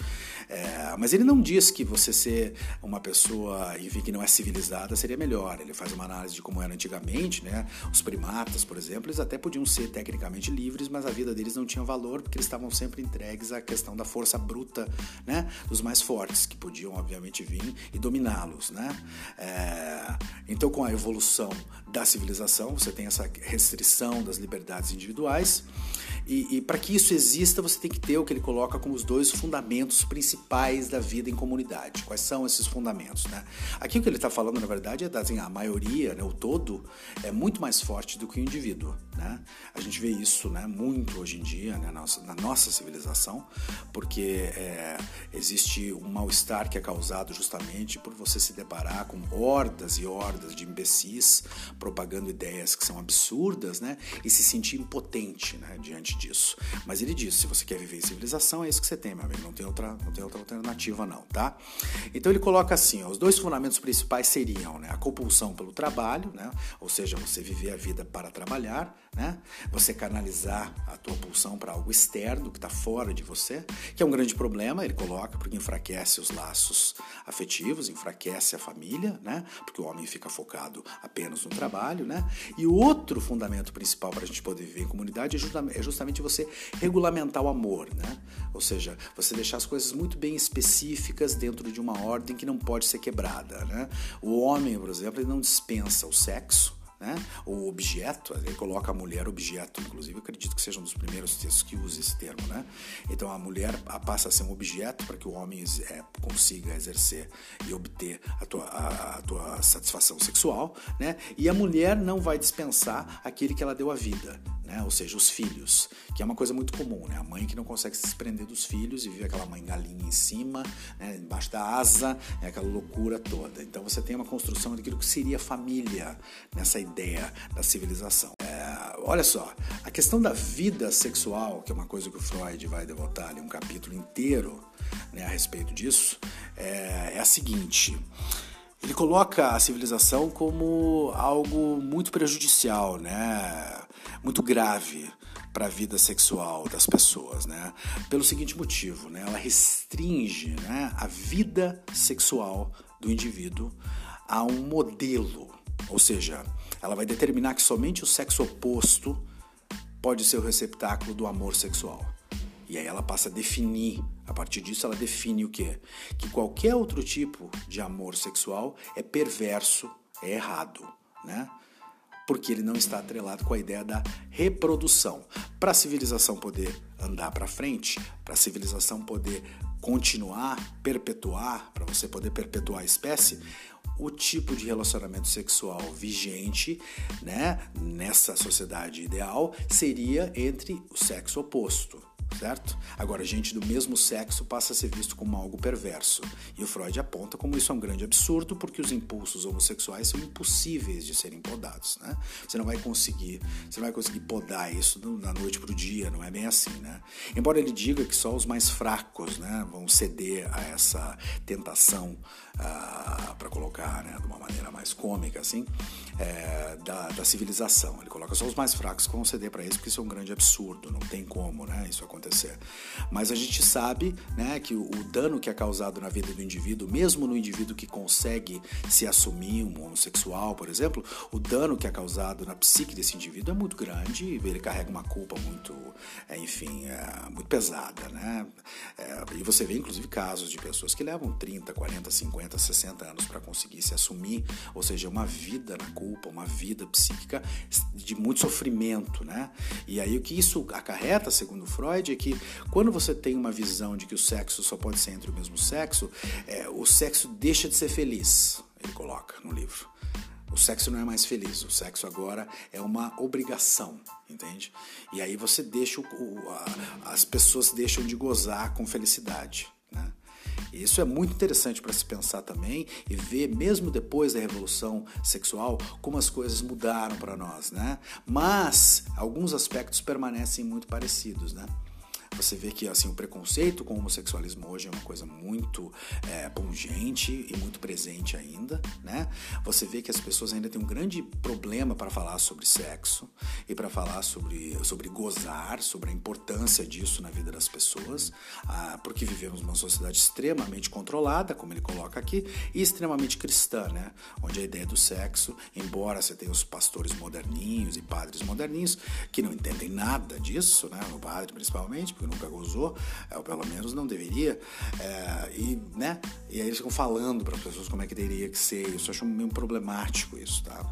É, mas ele não diz que você ser uma pessoa, enfim, que não é civilizada seria melhor. Ele faz uma análise de como era antigamente, né? Os primatas, por exemplo, eles até podiam ser tecnicamente livres, mas a vida deles não tinha valor porque eles estavam sempre entregues à questão da força bruta, né? Dos mais fortes, que podiam, obviamente, vir e dominá-los, né? É, então, com a evolução da civilização, você tem essa restrição das liberdades individuais. E, e para que isso exista, você tem que ter o que ele coloca como os dois fundamentos principais da vida em comunidade. Quais são esses fundamentos? Né? Aqui o que ele está falando, na verdade, é da assim, a maioria, né, o todo, é muito mais forte do que o indivíduo. Né? A gente vê isso né, muito hoje em dia né, na, nossa, na nossa civilização, porque é, existe um mal-estar que é causado justamente por você se deparar com hordas e hordas de imbecis propagando ideias que são absurdas né, e se sentir impotente né, diante disso. Mas ele diz: se você quer viver em civilização, é isso que você tem, meu amigo. Não tem outra, não tem outra alternativa, não, tá? Então ele coloca assim: ó, os dois fundamentos principais seriam né, a compulsão pelo trabalho, né? Ou seja, você viver a vida para trabalhar, né? Você canalizar a tua pulsão para algo externo que está fora de você, que é um grande problema. Ele coloca porque enfraquece os laços afetivos, enfraquece a família, né? Porque o homem fica focado apenas no trabalho, né? E outro fundamento principal para a gente poder viver em comunidade é, é justamente você regulamentar o amor, né? Ou seja, você deixar as coisas muito bem específicas dentro de uma ordem que não pode ser quebrada, né? O homem, por exemplo, ele não dispensa o sexo, né? O objeto, ele coloca a mulher objeto, inclusive acredito que seja um dos primeiros textos que usa esse termo, né? Então a mulher passa a ser um objeto para que o homem é, consiga exercer e obter a tua, a, a tua satisfação sexual, né? E a mulher não vai dispensar aquele que ela deu a vida, né? ou seja, os filhos, que é uma coisa muito comum, né? a mãe que não consegue se desprender dos filhos e vive aquela mãe galinha em cima, né? embaixo da asa, é aquela loucura toda. Então você tem uma construção daquilo que seria família nessa ideia da civilização. É, olha só, a questão da vida sexual, que é uma coisa que o Freud vai devotar ali um capítulo inteiro né, a respeito disso, é, é a seguinte. Ele coloca a civilização como algo muito prejudicial, né? muito grave para a vida sexual das pessoas, né? Pelo seguinte motivo, né? Ela restringe, né, a vida sexual do indivíduo a um modelo, ou seja, ela vai determinar que somente o sexo oposto pode ser o receptáculo do amor sexual. E aí ela passa a definir, a partir disso ela define o quê? Que qualquer outro tipo de amor sexual é perverso, é errado, né? Porque ele não está atrelado com a ideia da reprodução. Para a civilização poder andar para frente, para a civilização poder continuar, perpetuar, para você poder perpetuar a espécie, o tipo de relacionamento sexual vigente, né, nessa sociedade ideal seria entre o sexo oposto certo? Agora, gente do mesmo sexo passa a ser visto como algo perverso. E o Freud aponta como isso é um grande absurdo, porque os impulsos homossexuais são impossíveis de serem podados, né? Você não vai conseguir, você não vai conseguir podar isso da noite para o dia, não é bem assim, né? Embora ele diga que só os mais fracos, né, vão ceder a essa tentação, uh, para colocar, né, de uma maneira mais cômica, assim, é, da, da, civilização. Ele coloca só os mais fracos que vão ceder para isso, porque isso é um grande absurdo, não tem como, né, isso acontecer. Mas a gente sabe né, que o, o dano que é causado na vida do indivíduo, mesmo no indivíduo que consegue se assumir um homossexual, por exemplo, o dano que é causado na psique desse indivíduo é muito grande ele carrega uma culpa muito, é, enfim, é, muito pesada. Né? É, e você vê, inclusive, casos de pessoas que levam 30, 40, 50, 60 anos para conseguir se assumir, ou seja, uma vida na culpa, uma vida psíquica de muito sofrimento. Né? E aí o que isso acarreta, segundo Freud, é que quando você tem uma visão de que o sexo só pode ser entre o mesmo sexo, é, o sexo deixa de ser feliz, ele coloca no livro. O sexo não é mais feliz, o sexo agora é uma obrigação, entende? E aí você deixa o, a, as pessoas deixam de gozar com felicidade, né? Isso é muito interessante para se pensar também e ver, mesmo depois da revolução sexual, como as coisas mudaram para nós, né? Mas alguns aspectos permanecem muito parecidos, né? Você vê que assim o preconceito com o homossexualismo hoje é uma coisa muito é, pungente e muito presente ainda, né? Você vê que as pessoas ainda têm um grande problema para falar sobre sexo e para falar sobre, sobre gozar, sobre a importância disso na vida das pessoas, ah, porque vivemos numa sociedade extremamente controlada, como ele coloca aqui, e extremamente cristã, né? Onde a ideia do sexo, embora você tenha os pastores moderninhos e padres moderninhos que não entendem nada disso, né? O padre principalmente, nunca gozou, é, ou pelo menos não deveria, é, e, né, e aí eles ficam falando para as pessoas como é que teria que ser, isso eu acho meio problemático isso, tá?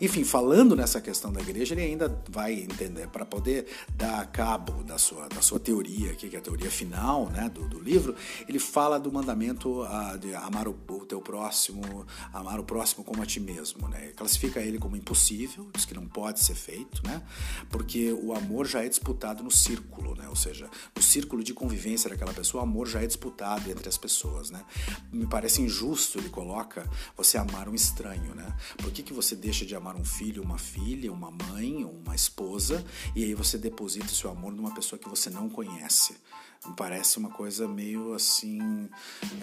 Enfim, falando nessa questão da igreja, ele ainda vai entender, para poder dar cabo da sua, da sua teoria aqui, que é a teoria final, né, do, do livro, ele fala do mandamento uh, de amar o, o teu próximo, amar o próximo como a ti mesmo, né? Classifica ele como impossível, diz que não pode ser feito, né? Porque o amor já é disputado no círculo, né? Ou seja, no círculo de convivência daquela pessoa, o amor já é disputado entre as pessoas, né? Me parece injusto, ele coloca, você amar um estranho, né? Por que, que você deixa de amar um filho, uma filha, uma mãe, uma esposa, e aí você deposita seu amor numa pessoa que você não conhece? Me parece uma coisa meio assim.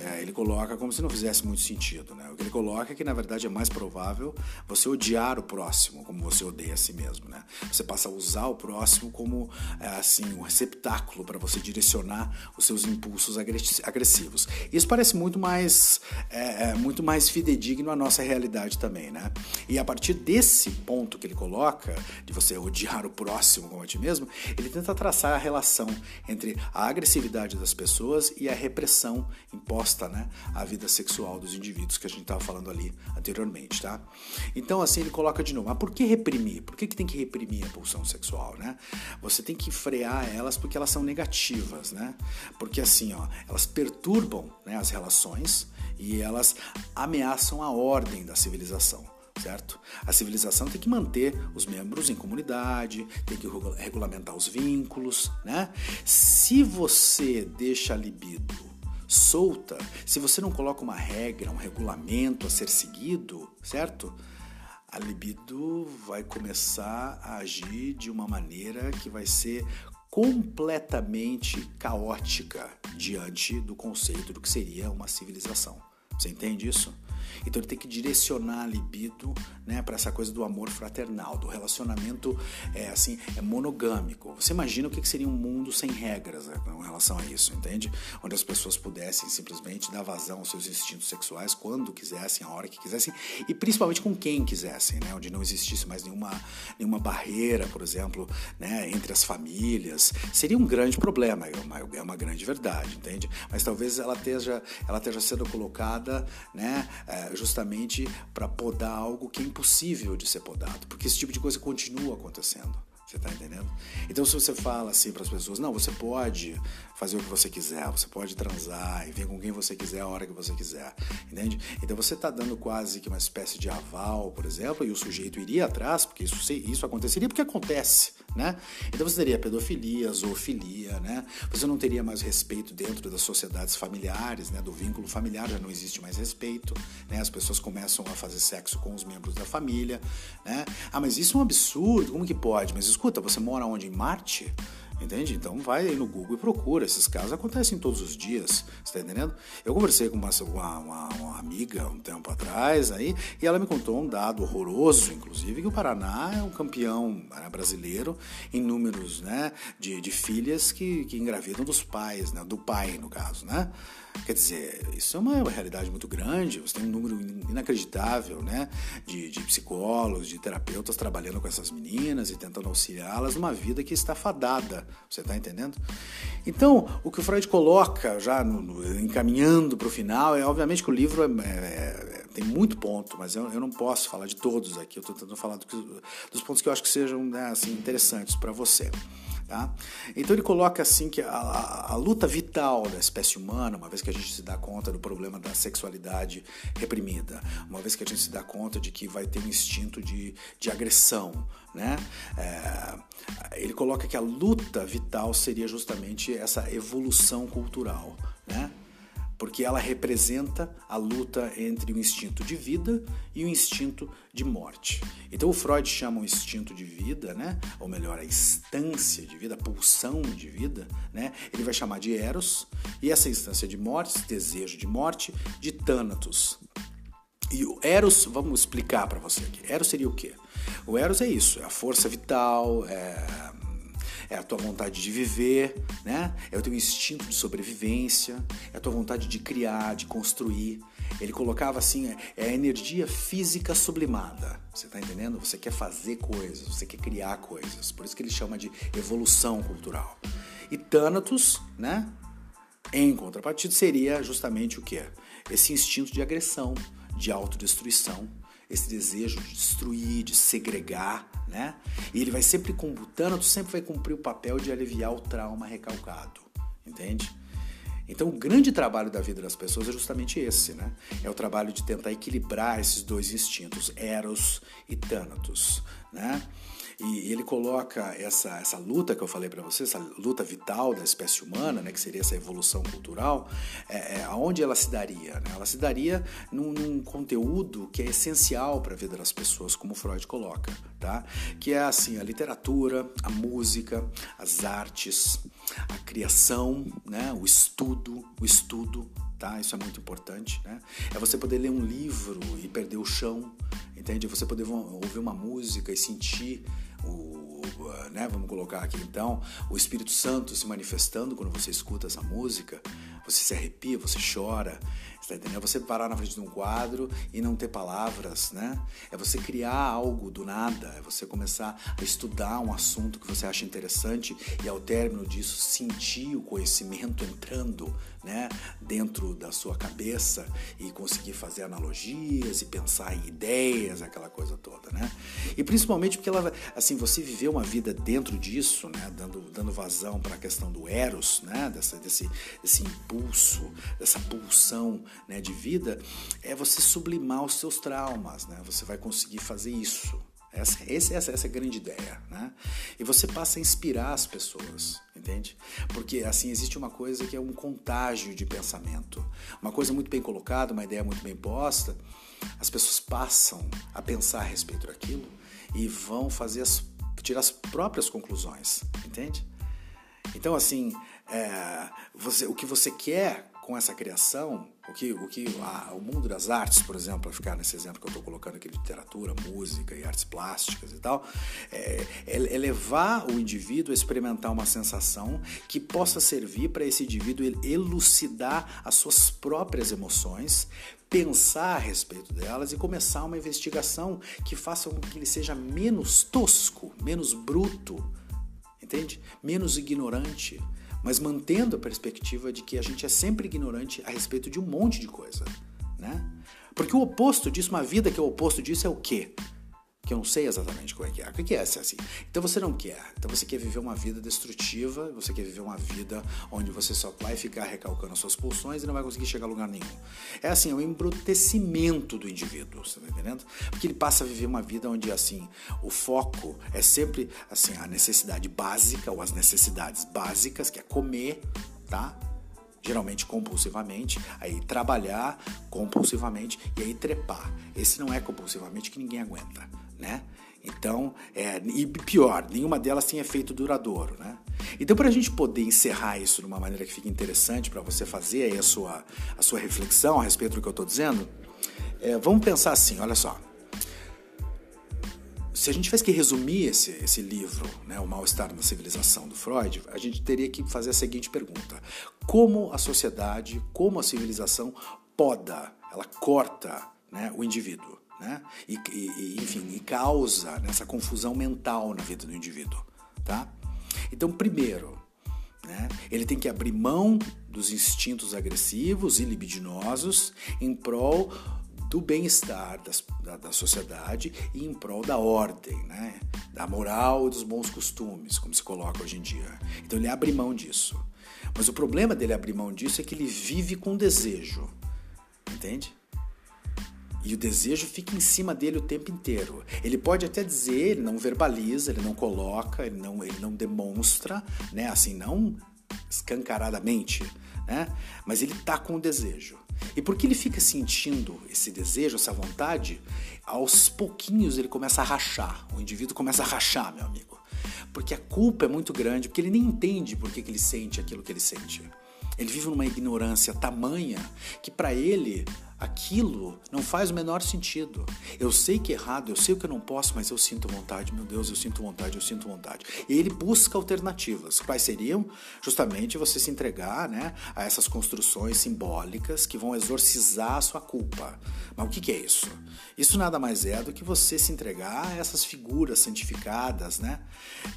É, ele coloca como se não fizesse muito sentido. Né? O que ele coloca é que, na verdade, é mais provável você odiar o próximo como você odeia a si mesmo. Né? Você passa a usar o próximo como é, assim um receptáculo para você direcionar os seus impulsos agressivos. Isso parece muito mais, é, é, muito mais fidedigno à nossa realidade também. Né? E a partir desse ponto que ele coloca, de você odiar o próximo como a ti mesmo, ele tenta traçar a relação entre a agressividade agressividade das pessoas e a repressão imposta né, à vida sexual dos indivíduos que a gente estava falando ali anteriormente. Tá? Então, assim, ele coloca de novo: mas por que reprimir? Por que, que tem que reprimir a pulsão sexual? Né? Você tem que frear elas porque elas são negativas, né? porque assim, ó, elas perturbam né, as relações e elas ameaçam a ordem da civilização certo? A civilização tem que manter os membros em comunidade, tem que regulamentar os vínculos, né? Se você deixa a libido solta, se você não coloca uma regra, um regulamento a ser seguido, certo? A libido vai começar a agir de uma maneira que vai ser completamente caótica diante do conceito do que seria uma civilização. Você entende isso? Então ele tem que direcionar a libido né, para essa coisa do amor fraternal, do relacionamento é, assim, é monogâmico. Você imagina o que seria um mundo sem regras né, com relação a isso, entende? Onde as pessoas pudessem simplesmente dar vazão aos seus instintos sexuais quando quisessem, a hora que quisessem, e principalmente com quem quisessem, né? Onde não existisse mais nenhuma, nenhuma barreira, por exemplo, né, entre as famílias. Seria um grande problema, é uma, é uma grande verdade, entende? Mas talvez ela esteja, ela esteja sendo colocada né, é, justamente para podar algo que é impossível de ser podado, porque esse tipo de coisa continua acontecendo. Você está entendendo? Então, se você fala assim para as pessoas, não, você pode fazer o que você quiser, você pode transar e vir com quem você quiser a hora que você quiser, entende? Então, você está dando quase que uma espécie de aval, por exemplo, e o sujeito iria atrás, porque isso, isso aconteceria, porque acontece, né? Então, você teria pedofilia, zoofilia, né? Você não teria mais respeito dentro das sociedades familiares, né? Do vínculo familiar já não existe mais respeito, né? As pessoas começam a fazer sexo com os membros da família, né? Ah, mas isso é um absurdo, como que pode? Mas escuta, você mora onde? Em Marte? Entende? Então vai aí no Google e procura. Esses casos acontecem todos os dias. Você tá entendendo? Eu conversei com uma, uma, uma, amiga um tempo atrás aí, e ela me contou um dado horroroso, inclusive, que o Paraná é um campeão brasileiro em números né, de, de filhas que, que engravidam dos pais, né, do pai, no caso, né? Quer dizer, isso é uma realidade muito grande. Você tem um número inacreditável né, de, de psicólogos, de terapeutas trabalhando com essas meninas e tentando auxiliá-las numa vida que está fadada. Você está entendendo? Então, o que o Freud coloca, já no, no, encaminhando para o final, é obviamente que o livro é, é, é, tem muito ponto, mas eu, eu, não posso falar de todos aqui. Eu estou tentando falar do, dos pontos que eu acho que sejam né, assim, interessantes para você. Tá? Então ele coloca assim que a, a, a, luta vital da espécie humana, uma vez que a gente se dá conta do problema da sexualidade reprimida, uma vez que a gente se dá conta de que vai ter um instinto de, de agressão, né? É, ele coloca que a luta vital seria justamente essa evolução cultural, né? Porque ela representa a luta entre o instinto de vida e o instinto de morte. Então o Freud chama o instinto de vida, né? ou melhor, a instância de vida, a pulsão de vida, né? ele vai chamar de Eros, e essa instância de morte, esse desejo de morte, de Thanatos. E o Eros, vamos explicar para você aqui. Eros seria o quê? O Eros é isso, é a força vital, é é a tua vontade de viver, né? É o teu instinto de sobrevivência, é a tua vontade de criar, de construir. Ele colocava assim, é, é a energia física sublimada. Você está entendendo? Você quer fazer coisas, você quer criar coisas. Por isso que ele chama de evolução cultural. E Thanatos, né? Em contrapartida, seria justamente o que? Esse instinto de agressão, de autodestruição, esse desejo de destruir, de segregar, né? E ele vai sempre computando, tu sempre vai cumprir o papel de aliviar o trauma recalcado, entende? Então, o grande trabalho da vida das pessoas é justamente esse, né? É o trabalho de tentar equilibrar esses dois instintos, Eros e Thanatos, né? E ele coloca essa, essa luta que eu falei para você, essa luta vital da espécie humana, né, que seria essa evolução cultural, é, é, aonde ela se daria? Né? Ela se daria num, num conteúdo que é essencial para a vida das pessoas, como Freud coloca, tá? que é assim a literatura, a música, as artes, a criação, né, o estudo, o estudo, tá? Isso é muito importante, né? É você poder ler um livro e perder o chão, entende? É você poder ouvir uma música e sentir o, né, vamos colocar aqui então, o Espírito Santo se manifestando quando você escuta essa música, você se arrepia, você chora, Está entendendo? É você parar na frente de um quadro e não ter palavras, né? É você criar algo do nada, é você começar a estudar um assunto que você acha interessante e ao término disso sentir o conhecimento entrando, né, dentro da sua cabeça e conseguir fazer analogias e pensar em ideias, aquela coisa toda, né? E principalmente porque ela, assim, você viver uma vida dentro disso, né, dando, dando vazão para a questão do eros, né, dessa, desse, desse impulso, dessa pulsão né, de vida, é você sublimar os seus traumas, né? Você vai conseguir fazer isso. Essa, essa, essa, é a grande ideia, né? E você passa a inspirar as pessoas, entende? Porque, assim, existe uma coisa que é um contágio de pensamento. Uma coisa muito bem colocada, uma ideia muito bem posta, as pessoas passam a pensar a respeito daquilo e vão fazer as, tirar as próprias conclusões, entende? Então, assim, é, você, o que você quer com essa criação, o que, o, que a, o mundo das artes, por exemplo, para ficar nesse exemplo que eu estou colocando aqui de literatura, música e artes plásticas e tal, é, é, é levar o indivíduo a experimentar uma sensação que possa servir para esse indivíduo elucidar as suas próprias emoções, pensar a respeito delas e começar uma investigação que faça com que ele seja menos tosco, menos bruto, entende? Menos ignorante mas mantendo a perspectiva de que a gente é sempre ignorante a respeito de um monte de coisa, né? Porque o oposto disso, uma vida que é o oposto disso é o quê? Que eu não sei exatamente como é que é. O que é ser assim? Então você não quer. Então você quer viver uma vida destrutiva, você quer viver uma vida onde você só vai ficar recalcando as suas pulsões e não vai conseguir chegar a lugar nenhum. É assim, é o embrutecimento do indivíduo, você tá entendendo? Porque ele passa a viver uma vida onde assim, o foco é sempre assim, a necessidade básica ou as necessidades básicas, que é comer, tá? geralmente compulsivamente, aí trabalhar compulsivamente e aí trepar. Esse não é compulsivamente que ninguém aguenta né? Então, é, e pior, nenhuma delas tem efeito duradouro, né? Então, para a gente poder encerrar isso de uma maneira que fique interessante para você fazer aí a sua, a sua reflexão a respeito do que eu estou dizendo, é, vamos pensar assim, olha só. Se a gente tivesse que resumir esse, esse livro, né, O Mal-Estar na Civilização, do Freud, a gente teria que fazer a seguinte pergunta. Como a sociedade, como a civilização poda, ela corta né, o indivíduo? Né? E, e, enfim, e causa nessa confusão mental na vida do indivíduo, tá? Então, primeiro, né, ele tem que abrir mão dos instintos agressivos e libidinosos em prol do bem-estar da, da, sociedade e em prol da ordem, né? da moral e dos bons costumes, como se coloca hoje em dia. Então ele abre mão disso. Mas o problema dele abrir mão disso é que ele vive com desejo, entende? E o desejo fica em cima dele o tempo inteiro. Ele pode até dizer, ele não verbaliza, ele não coloca, ele não, ele não demonstra, né? Assim, não escancaradamente, né? Mas ele tá com o desejo. E porque ele fica sentindo esse desejo, essa vontade, aos pouquinhos ele começa a rachar. O indivíduo começa a rachar, meu amigo. Porque a culpa é muito grande, porque ele nem entende por que, que ele sente aquilo que ele sente. Ele vive numa ignorância tamanha que para ele aquilo não faz o menor sentido. Eu sei que é errado, eu sei que eu não posso, mas eu sinto vontade, meu Deus, eu sinto vontade, eu sinto vontade. E ele busca alternativas. Quais seriam? Justamente você se entregar né, a essas construções simbólicas que vão exorcizar a sua culpa. Mas o que, que é isso? Isso nada mais é do que você se entregar a essas figuras santificadas, né?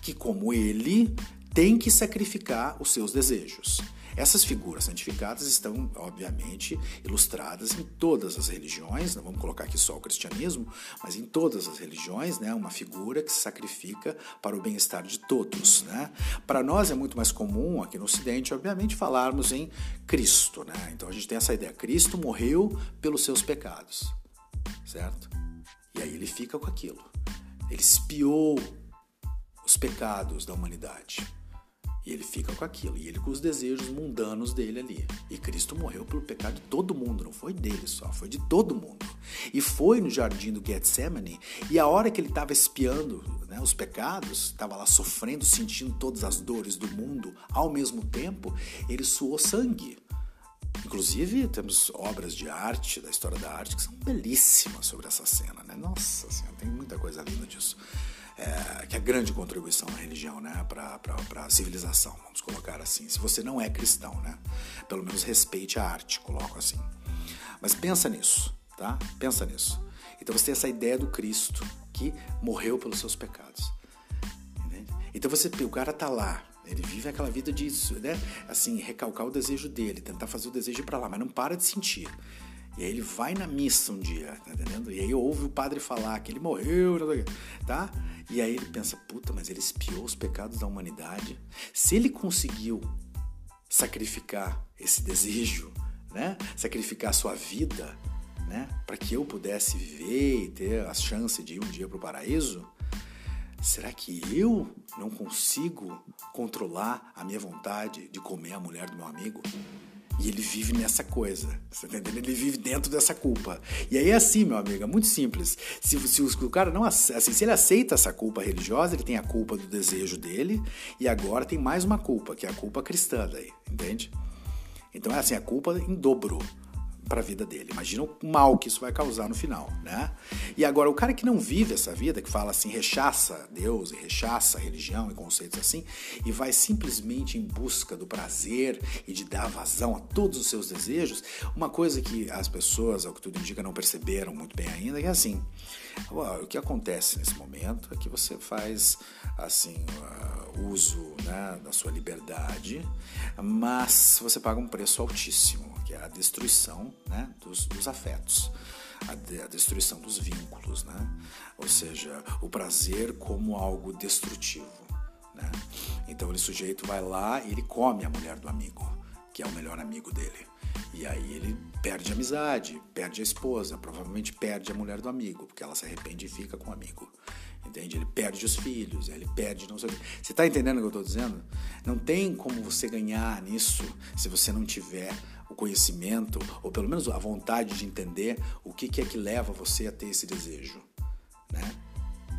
Que como ele tem que sacrificar os seus desejos. Essas figuras santificadas estão, obviamente, ilustradas em todas as religiões, não vamos colocar aqui só o cristianismo, mas em todas as religiões, né, uma figura que se sacrifica para o bem-estar de todos. Né? Para nós é muito mais comum, aqui no Ocidente, obviamente, falarmos em Cristo. Né? Então a gente tem essa ideia: Cristo morreu pelos seus pecados, certo? E aí ele fica com aquilo. Ele espiou os pecados da humanidade. E ele fica com aquilo, e ele com os desejos mundanos dele ali. E Cristo morreu pelo pecado de todo mundo, não foi dele só, foi de todo mundo. E foi no jardim do Getsemane, e a hora que ele estava espiando né, os pecados, estava lá sofrendo, sentindo todas as dores do mundo, ao mesmo tempo, ele suou sangue. Inclusive, temos obras de arte, da história da arte, que são belíssimas sobre essa cena. Né? Nossa Senhora, tem muita coisa linda disso é, que é grande contribuição na religião, né, para a civilização, vamos colocar assim. Se você não é cristão, né, pelo menos respeite a arte, coloco assim. Mas pensa nisso, tá? Pensa nisso. Então você tem essa ideia do Cristo que morreu pelos seus pecados. Entende? Então você, o cara tá lá, ele vive aquela vida disso, né? Assim, recalcar o desejo dele, tentar fazer o desejo para lá, mas não para de sentir. E aí ele vai na missa um dia, tá entendendo? E aí ouve o padre falar que ele morreu, tá? E aí ele pensa, puta, mas ele espiou os pecados da humanidade. Se ele conseguiu sacrificar esse desejo, né? Sacrificar a sua vida, né? Para que eu pudesse viver e ter a chance de ir um dia para o paraíso, será que eu não consigo controlar a minha vontade de comer a mulher do meu amigo? E ele vive nessa coisa, você tá entendendo? Ele vive dentro dessa culpa. E aí é assim, meu amigo, é muito simples. Se, se o cara não assim, se ele aceita essa culpa religiosa, ele tem a culpa do desejo dele, e agora tem mais uma culpa, que é a culpa cristã daí, entende? Então é assim, a culpa em dobro para a vida dele. Imagina o mal que isso vai causar no final, né? E agora o cara que não vive essa vida, que fala assim, rechaça Deus e rechaça religião e conceitos assim, e vai simplesmente em busca do prazer e de dar vazão a todos os seus desejos, uma coisa que as pessoas, ao que tudo indica, não perceberam muito bem ainda, é assim, o que acontece nesse momento é que você faz assim uh, uso né, da sua liberdade, mas você paga um preço altíssimo que é a destruição né, dos, dos afetos, a, de, a, destruição dos vínculos, né? ou seja, o prazer como algo destrutivo. Né? Então, ele sujeito vai lá e ele come a mulher do amigo, que é o melhor amigo dele. E aí ele perde a amizade, perde a esposa, provavelmente perde a mulher do amigo, porque ela se arrepende e fica com o amigo. Entende? Ele perde os filhos, ele perde não sei o que. Você está entendendo o que eu estou dizendo? Não tem como você ganhar nisso se você não tiver o conhecimento, ou pelo menos a vontade de entender o que, é que leva você a ter esse desejo, né?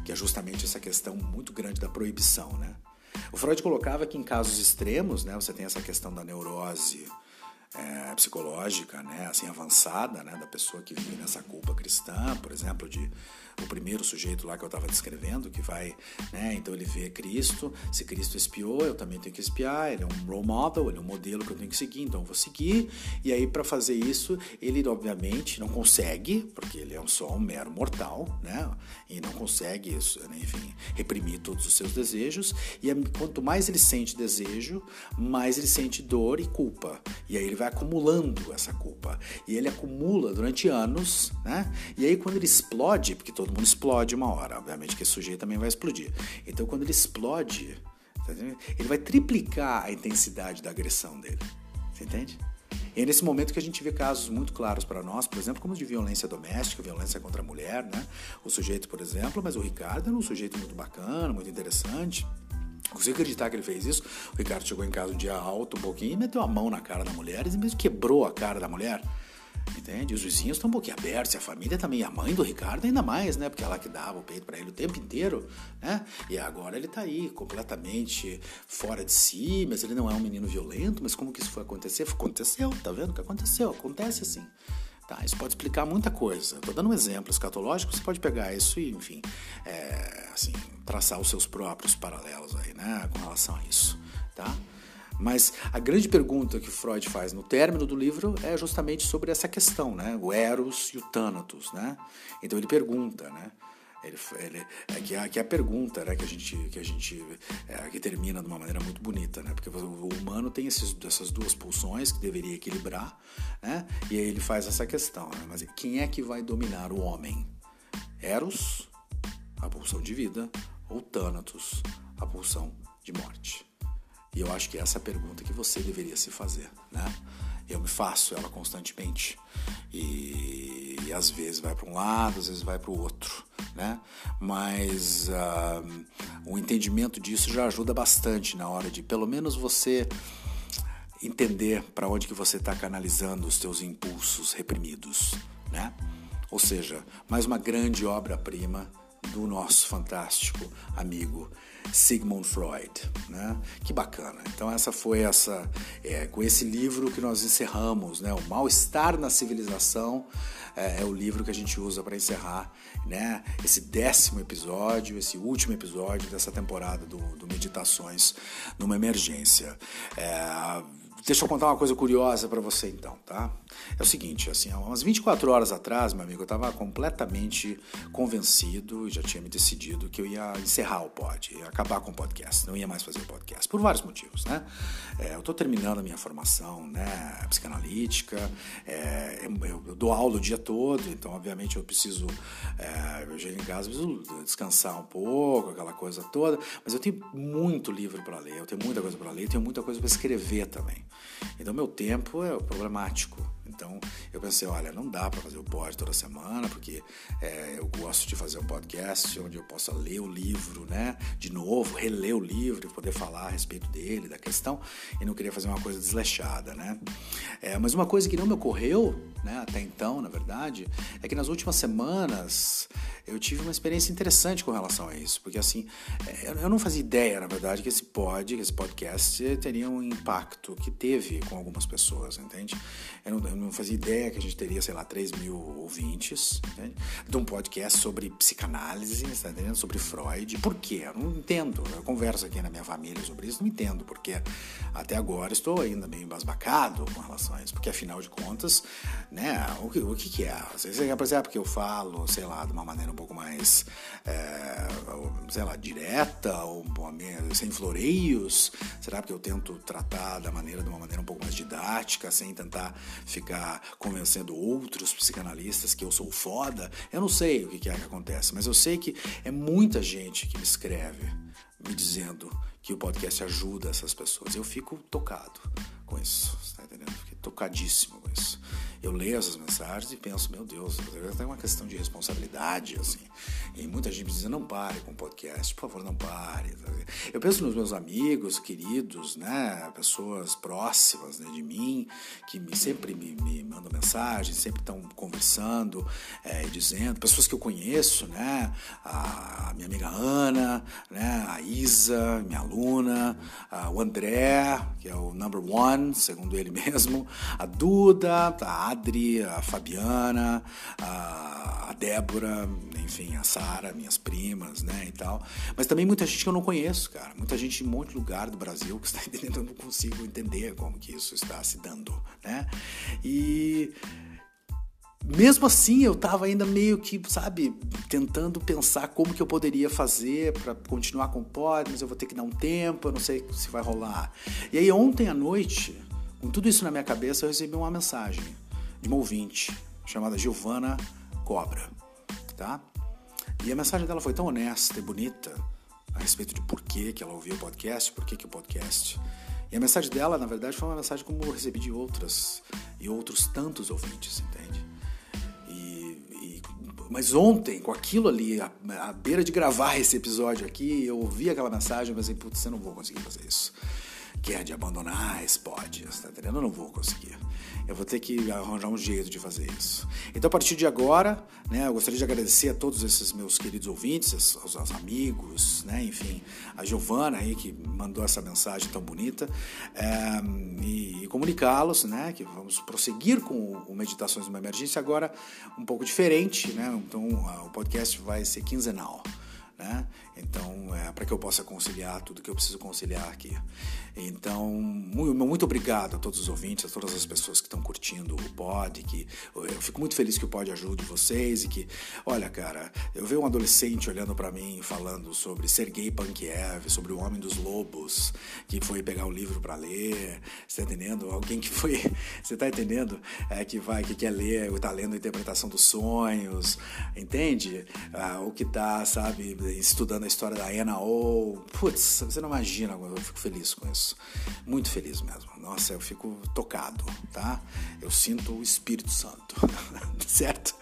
Que é justamente essa questão muito grande da proibição, né? O Freud colocava que em casos extremos, né, você tem essa questão da neurose é, psicológica, né, assim avançada, né, da pessoa que vive nessa culpa cristã, por exemplo, de o primeiro sujeito lá que eu estava descrevendo, que vai, né, então ele vê Cristo, se Cristo espiou, eu também tenho que espiar, ele é um role model, ele é um modelo que eu tenho que seguir, então eu vou seguir, e aí para fazer isso, ele obviamente não consegue, porque ele é só um mero mortal, né, e não consegue, enfim, reprimir todos os seus desejos, e quanto mais ele sente desejo, mais ele sente dor e culpa, e aí ele vai acumulando essa culpa, e ele acumula durante anos, né, e aí quando ele explode, porque todo todo mundo explode uma hora. Obviamente que esse sujeito também vai explodir. Então, quando ele explode, tá ele vai triplicar a intensidade da agressão dele. Você entende? E é nesse momento que a gente vê casos muito claros para nós, por exemplo, como de violência doméstica, violência contra a mulher, né? O sujeito, por exemplo, mas o Ricardo era um sujeito muito bacana, muito interessante. Consigo acreditar que ele fez isso. O Ricardo chegou em casa um dia alto, um pouquinho, e meteu a mão na cara da mulher e mesmo quebrou a cara da mulher. Entende? Os vizinhos estão um pouquinho abertos, a família também, a mãe do Ricardo ainda mais, né? Porque ela que dava o peito para ele o tempo inteiro, né? E agora ele tá aí, completamente fora de si, mas ele não é um menino violento, mas como que isso foi acontecer? Aconteceu, tá vendo o que aconteceu? Acontece assim. Tá, isso pode explicar muita coisa. Estou dando um exemplo escatológico, você pode pegar isso e, enfim, é, assim, traçar os seus próprios paralelos aí, né, com relação a isso, tá? Mas a grande pergunta que Freud faz no término do livro é justamente sobre essa questão, né? O Eros e o Thanatos, né? Então ele pergunta, né? Ele, ele, é que é, que é a pergunta né, que a gente, que, a gente é, que termina de uma maneira muito bonita, né? Porque o humano tem esses, essas duas pulsões que deveria equilibrar, né? E aí ele faz essa questão, né? Mas quem é que vai dominar o homem? Eros, a pulsão de vida, ou Thanatos, a pulsão de morte? E eu acho que essa é a pergunta que você deveria se fazer, né? Eu me faço ela constantemente. E, e às vezes vai para um lado, às vezes vai para o outro, né? Mas uh, o entendimento disso já ajuda bastante na hora de, pelo menos, você entender para onde que você está canalizando os seus impulsos reprimidos, né? Ou seja, mais uma grande obra-prima do nosso fantástico amigo Sigmund Freud, né? Que bacana. Então essa foi essa é, com esse livro que nós encerramos, né? O mal-estar na civilização é, é, o livro que a gente usa para encerrar, né? Esse décimo episódio, esse último episódio dessa temporada do, do Meditações numa Emergência. É, Deixa eu contar uma coisa curiosa para você então, tá? É o seguinte, assim, há umas 24 horas atrás, meu amigo, eu estava completamente convencido já tinha me decidido que eu ia encerrar o pod, ia acabar com o podcast, não ia mais fazer o podcast, por vários motivos, né? É, eu estou terminando a minha formação, né, psicanalítica, é, eu, eu, dou aula o dia todo, então obviamente eu preciso, é, eu chego em casa, preciso descansar um pouco, aquela coisa toda, mas eu tenho muito livro para ler, eu tenho muita coisa para ler, eu tenho muita coisa para escrever também. Então, meu tempo é problemático. Então, eu pensei, olha, não dá para fazer o pod toda semana, porque é, eu gosto de fazer um podcast onde eu possa ler o livro, né, de novo, reler o livro e poder falar a respeito dele, da questão, e não queria fazer uma coisa desleixada, né. É, mas uma coisa que não me ocorreu, né, até então, na verdade, é que nas últimas semanas eu tive uma experiência interessante com relação a isso, porque assim, é, eu não fazia ideia, na verdade, que esse pod, que esse podcast teria um impacto que teve com algumas pessoas, entende? Eu não, eu não fazia ideia que a gente teria, sei lá, 3 mil ouvintes, entende? De um podcast sobre psicanálise, tá entendendo? Sobre Freud. Por quê? Eu não entendo. Eu converso aqui na minha família sobre isso, não entendo, porque até agora estou ainda meio embasbacado com relação a isso, porque afinal de contas, né, o que, o que, que é? Você quer, por exemplo, que eu falo, sei lá, de uma maneira pouco mais, é, sei lá, direta, ou sem floreios? Será que eu tento tratar da maneira, de uma maneira um pouco mais didática, sem tentar ficar convencendo outros psicanalistas que eu sou foda? Eu não sei o que é que acontece, mas eu sei que é muita gente que me escreve me dizendo que o podcast ajuda essas pessoas. Eu fico tocado com isso, tá entendendo? Fiquei tocadíssimo com isso eu leio essas mensagens e penso, meu Deus, é uma questão de responsabilidade, assim. E muita gente diz, não pare com o podcast, por favor, não pare. Eu penso nos meus amigos, queridos, né, pessoas próximas né, de mim, que me, sempre me, me mandam mensagens, sempre estão conversando é, e dizendo, pessoas que eu conheço, né, a minha amiga Ana, né, a Isa, minha aluna, o André, que é o number one, segundo ele mesmo, a Duda, a Adri, a Fabiana, a, Débora, enfim, a Sara, minhas primas, né, e tal. Mas também muita gente que eu não conheço, cara. Muita gente em um monte de lugar do Brasil que está entendendo, eu não consigo entender como que isso está se dando, né? E mesmo assim eu estava ainda meio que, sabe, tentando pensar como que eu poderia fazer para continuar com o pod, mas eu vou ter que dar um tempo, eu não sei se vai rolar. E aí ontem à noite, com tudo isso na minha cabeça, eu recebi uma mensagem de uma ouvinte chamada Giovana Cobra, tá? E a mensagem dela foi tão honesta e bonita a respeito de por que, que ela ouviu o podcast, por que, que o podcast. E a mensagem dela, na verdade, foi uma mensagem como eu recebi de outras e outros tantos ouvintes, entende? E, e mas ontem, com aquilo ali, à, à beira de gravar esse episódio aqui, eu ouvi aquela mensagem e pensei, putz, eu não vou conseguir fazer isso. Que é de abandonar pod, tá entendendo? Eu não vou conseguir eu vou ter que arranjar um jeito de fazer isso. Então, a partir de agora, né, eu gostaria de agradecer a todos esses meus queridos ouvintes, aos, aos amigos, né, enfim, a Giovana aí que mandou essa mensagem tão bonita, é, e, e comunicá-los, né, que vamos prosseguir com o Meditações numa Emergência agora um pouco diferente, né, então o podcast vai ser quinzenal. né? Então, é, para que eu possa conciliar tudo que eu preciso conciliar aqui. Então, muito obrigado a todos os ouvintes, a todas as pessoas que estão curtindo o pod, que eu fico muito feliz que o pod ajude vocês e que, olha, cara, eu vejo um adolescente olhando para mim falando sobre Sergei Pankiev, sobre o Homem dos Lobos, que foi pegar o livro para ler, você tá entendendo? Alguém que foi, você tá entendendo? É que vai, que quer ler, tá lendo a interpretação dos sonhos, entende? Ah, o que tá, sabe, estudando história da Anna ou putz, você não imagina, eu fico feliz com isso. Muito feliz mesmo. Nossa, eu fico tocado, tá? Eu sinto o Espírito Santo, certo?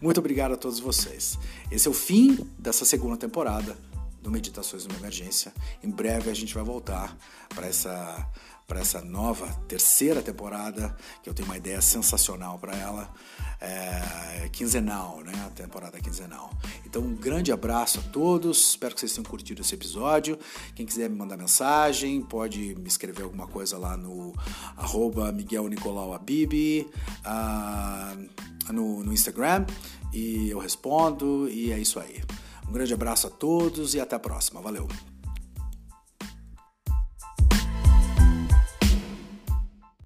Muito obrigado a todos vocês. Esse é o fim dessa segunda temporada do Meditações numa Emergência. Em breve a gente vai voltar para essa para essa nova terceira temporada, que eu tenho uma ideia sensacional para ela, é, quinzenal, né? A temporada quinzenal. Então, um grande abraço a todos, espero que vocês tenham curtido esse episódio. Quem quiser me mandar mensagem, pode me escrever alguma coisa lá no arroba Miguel Nicolau uh, no, no Instagram, e eu respondo, e é isso aí. Um grande abraço a todos e até a próxima. Valeu!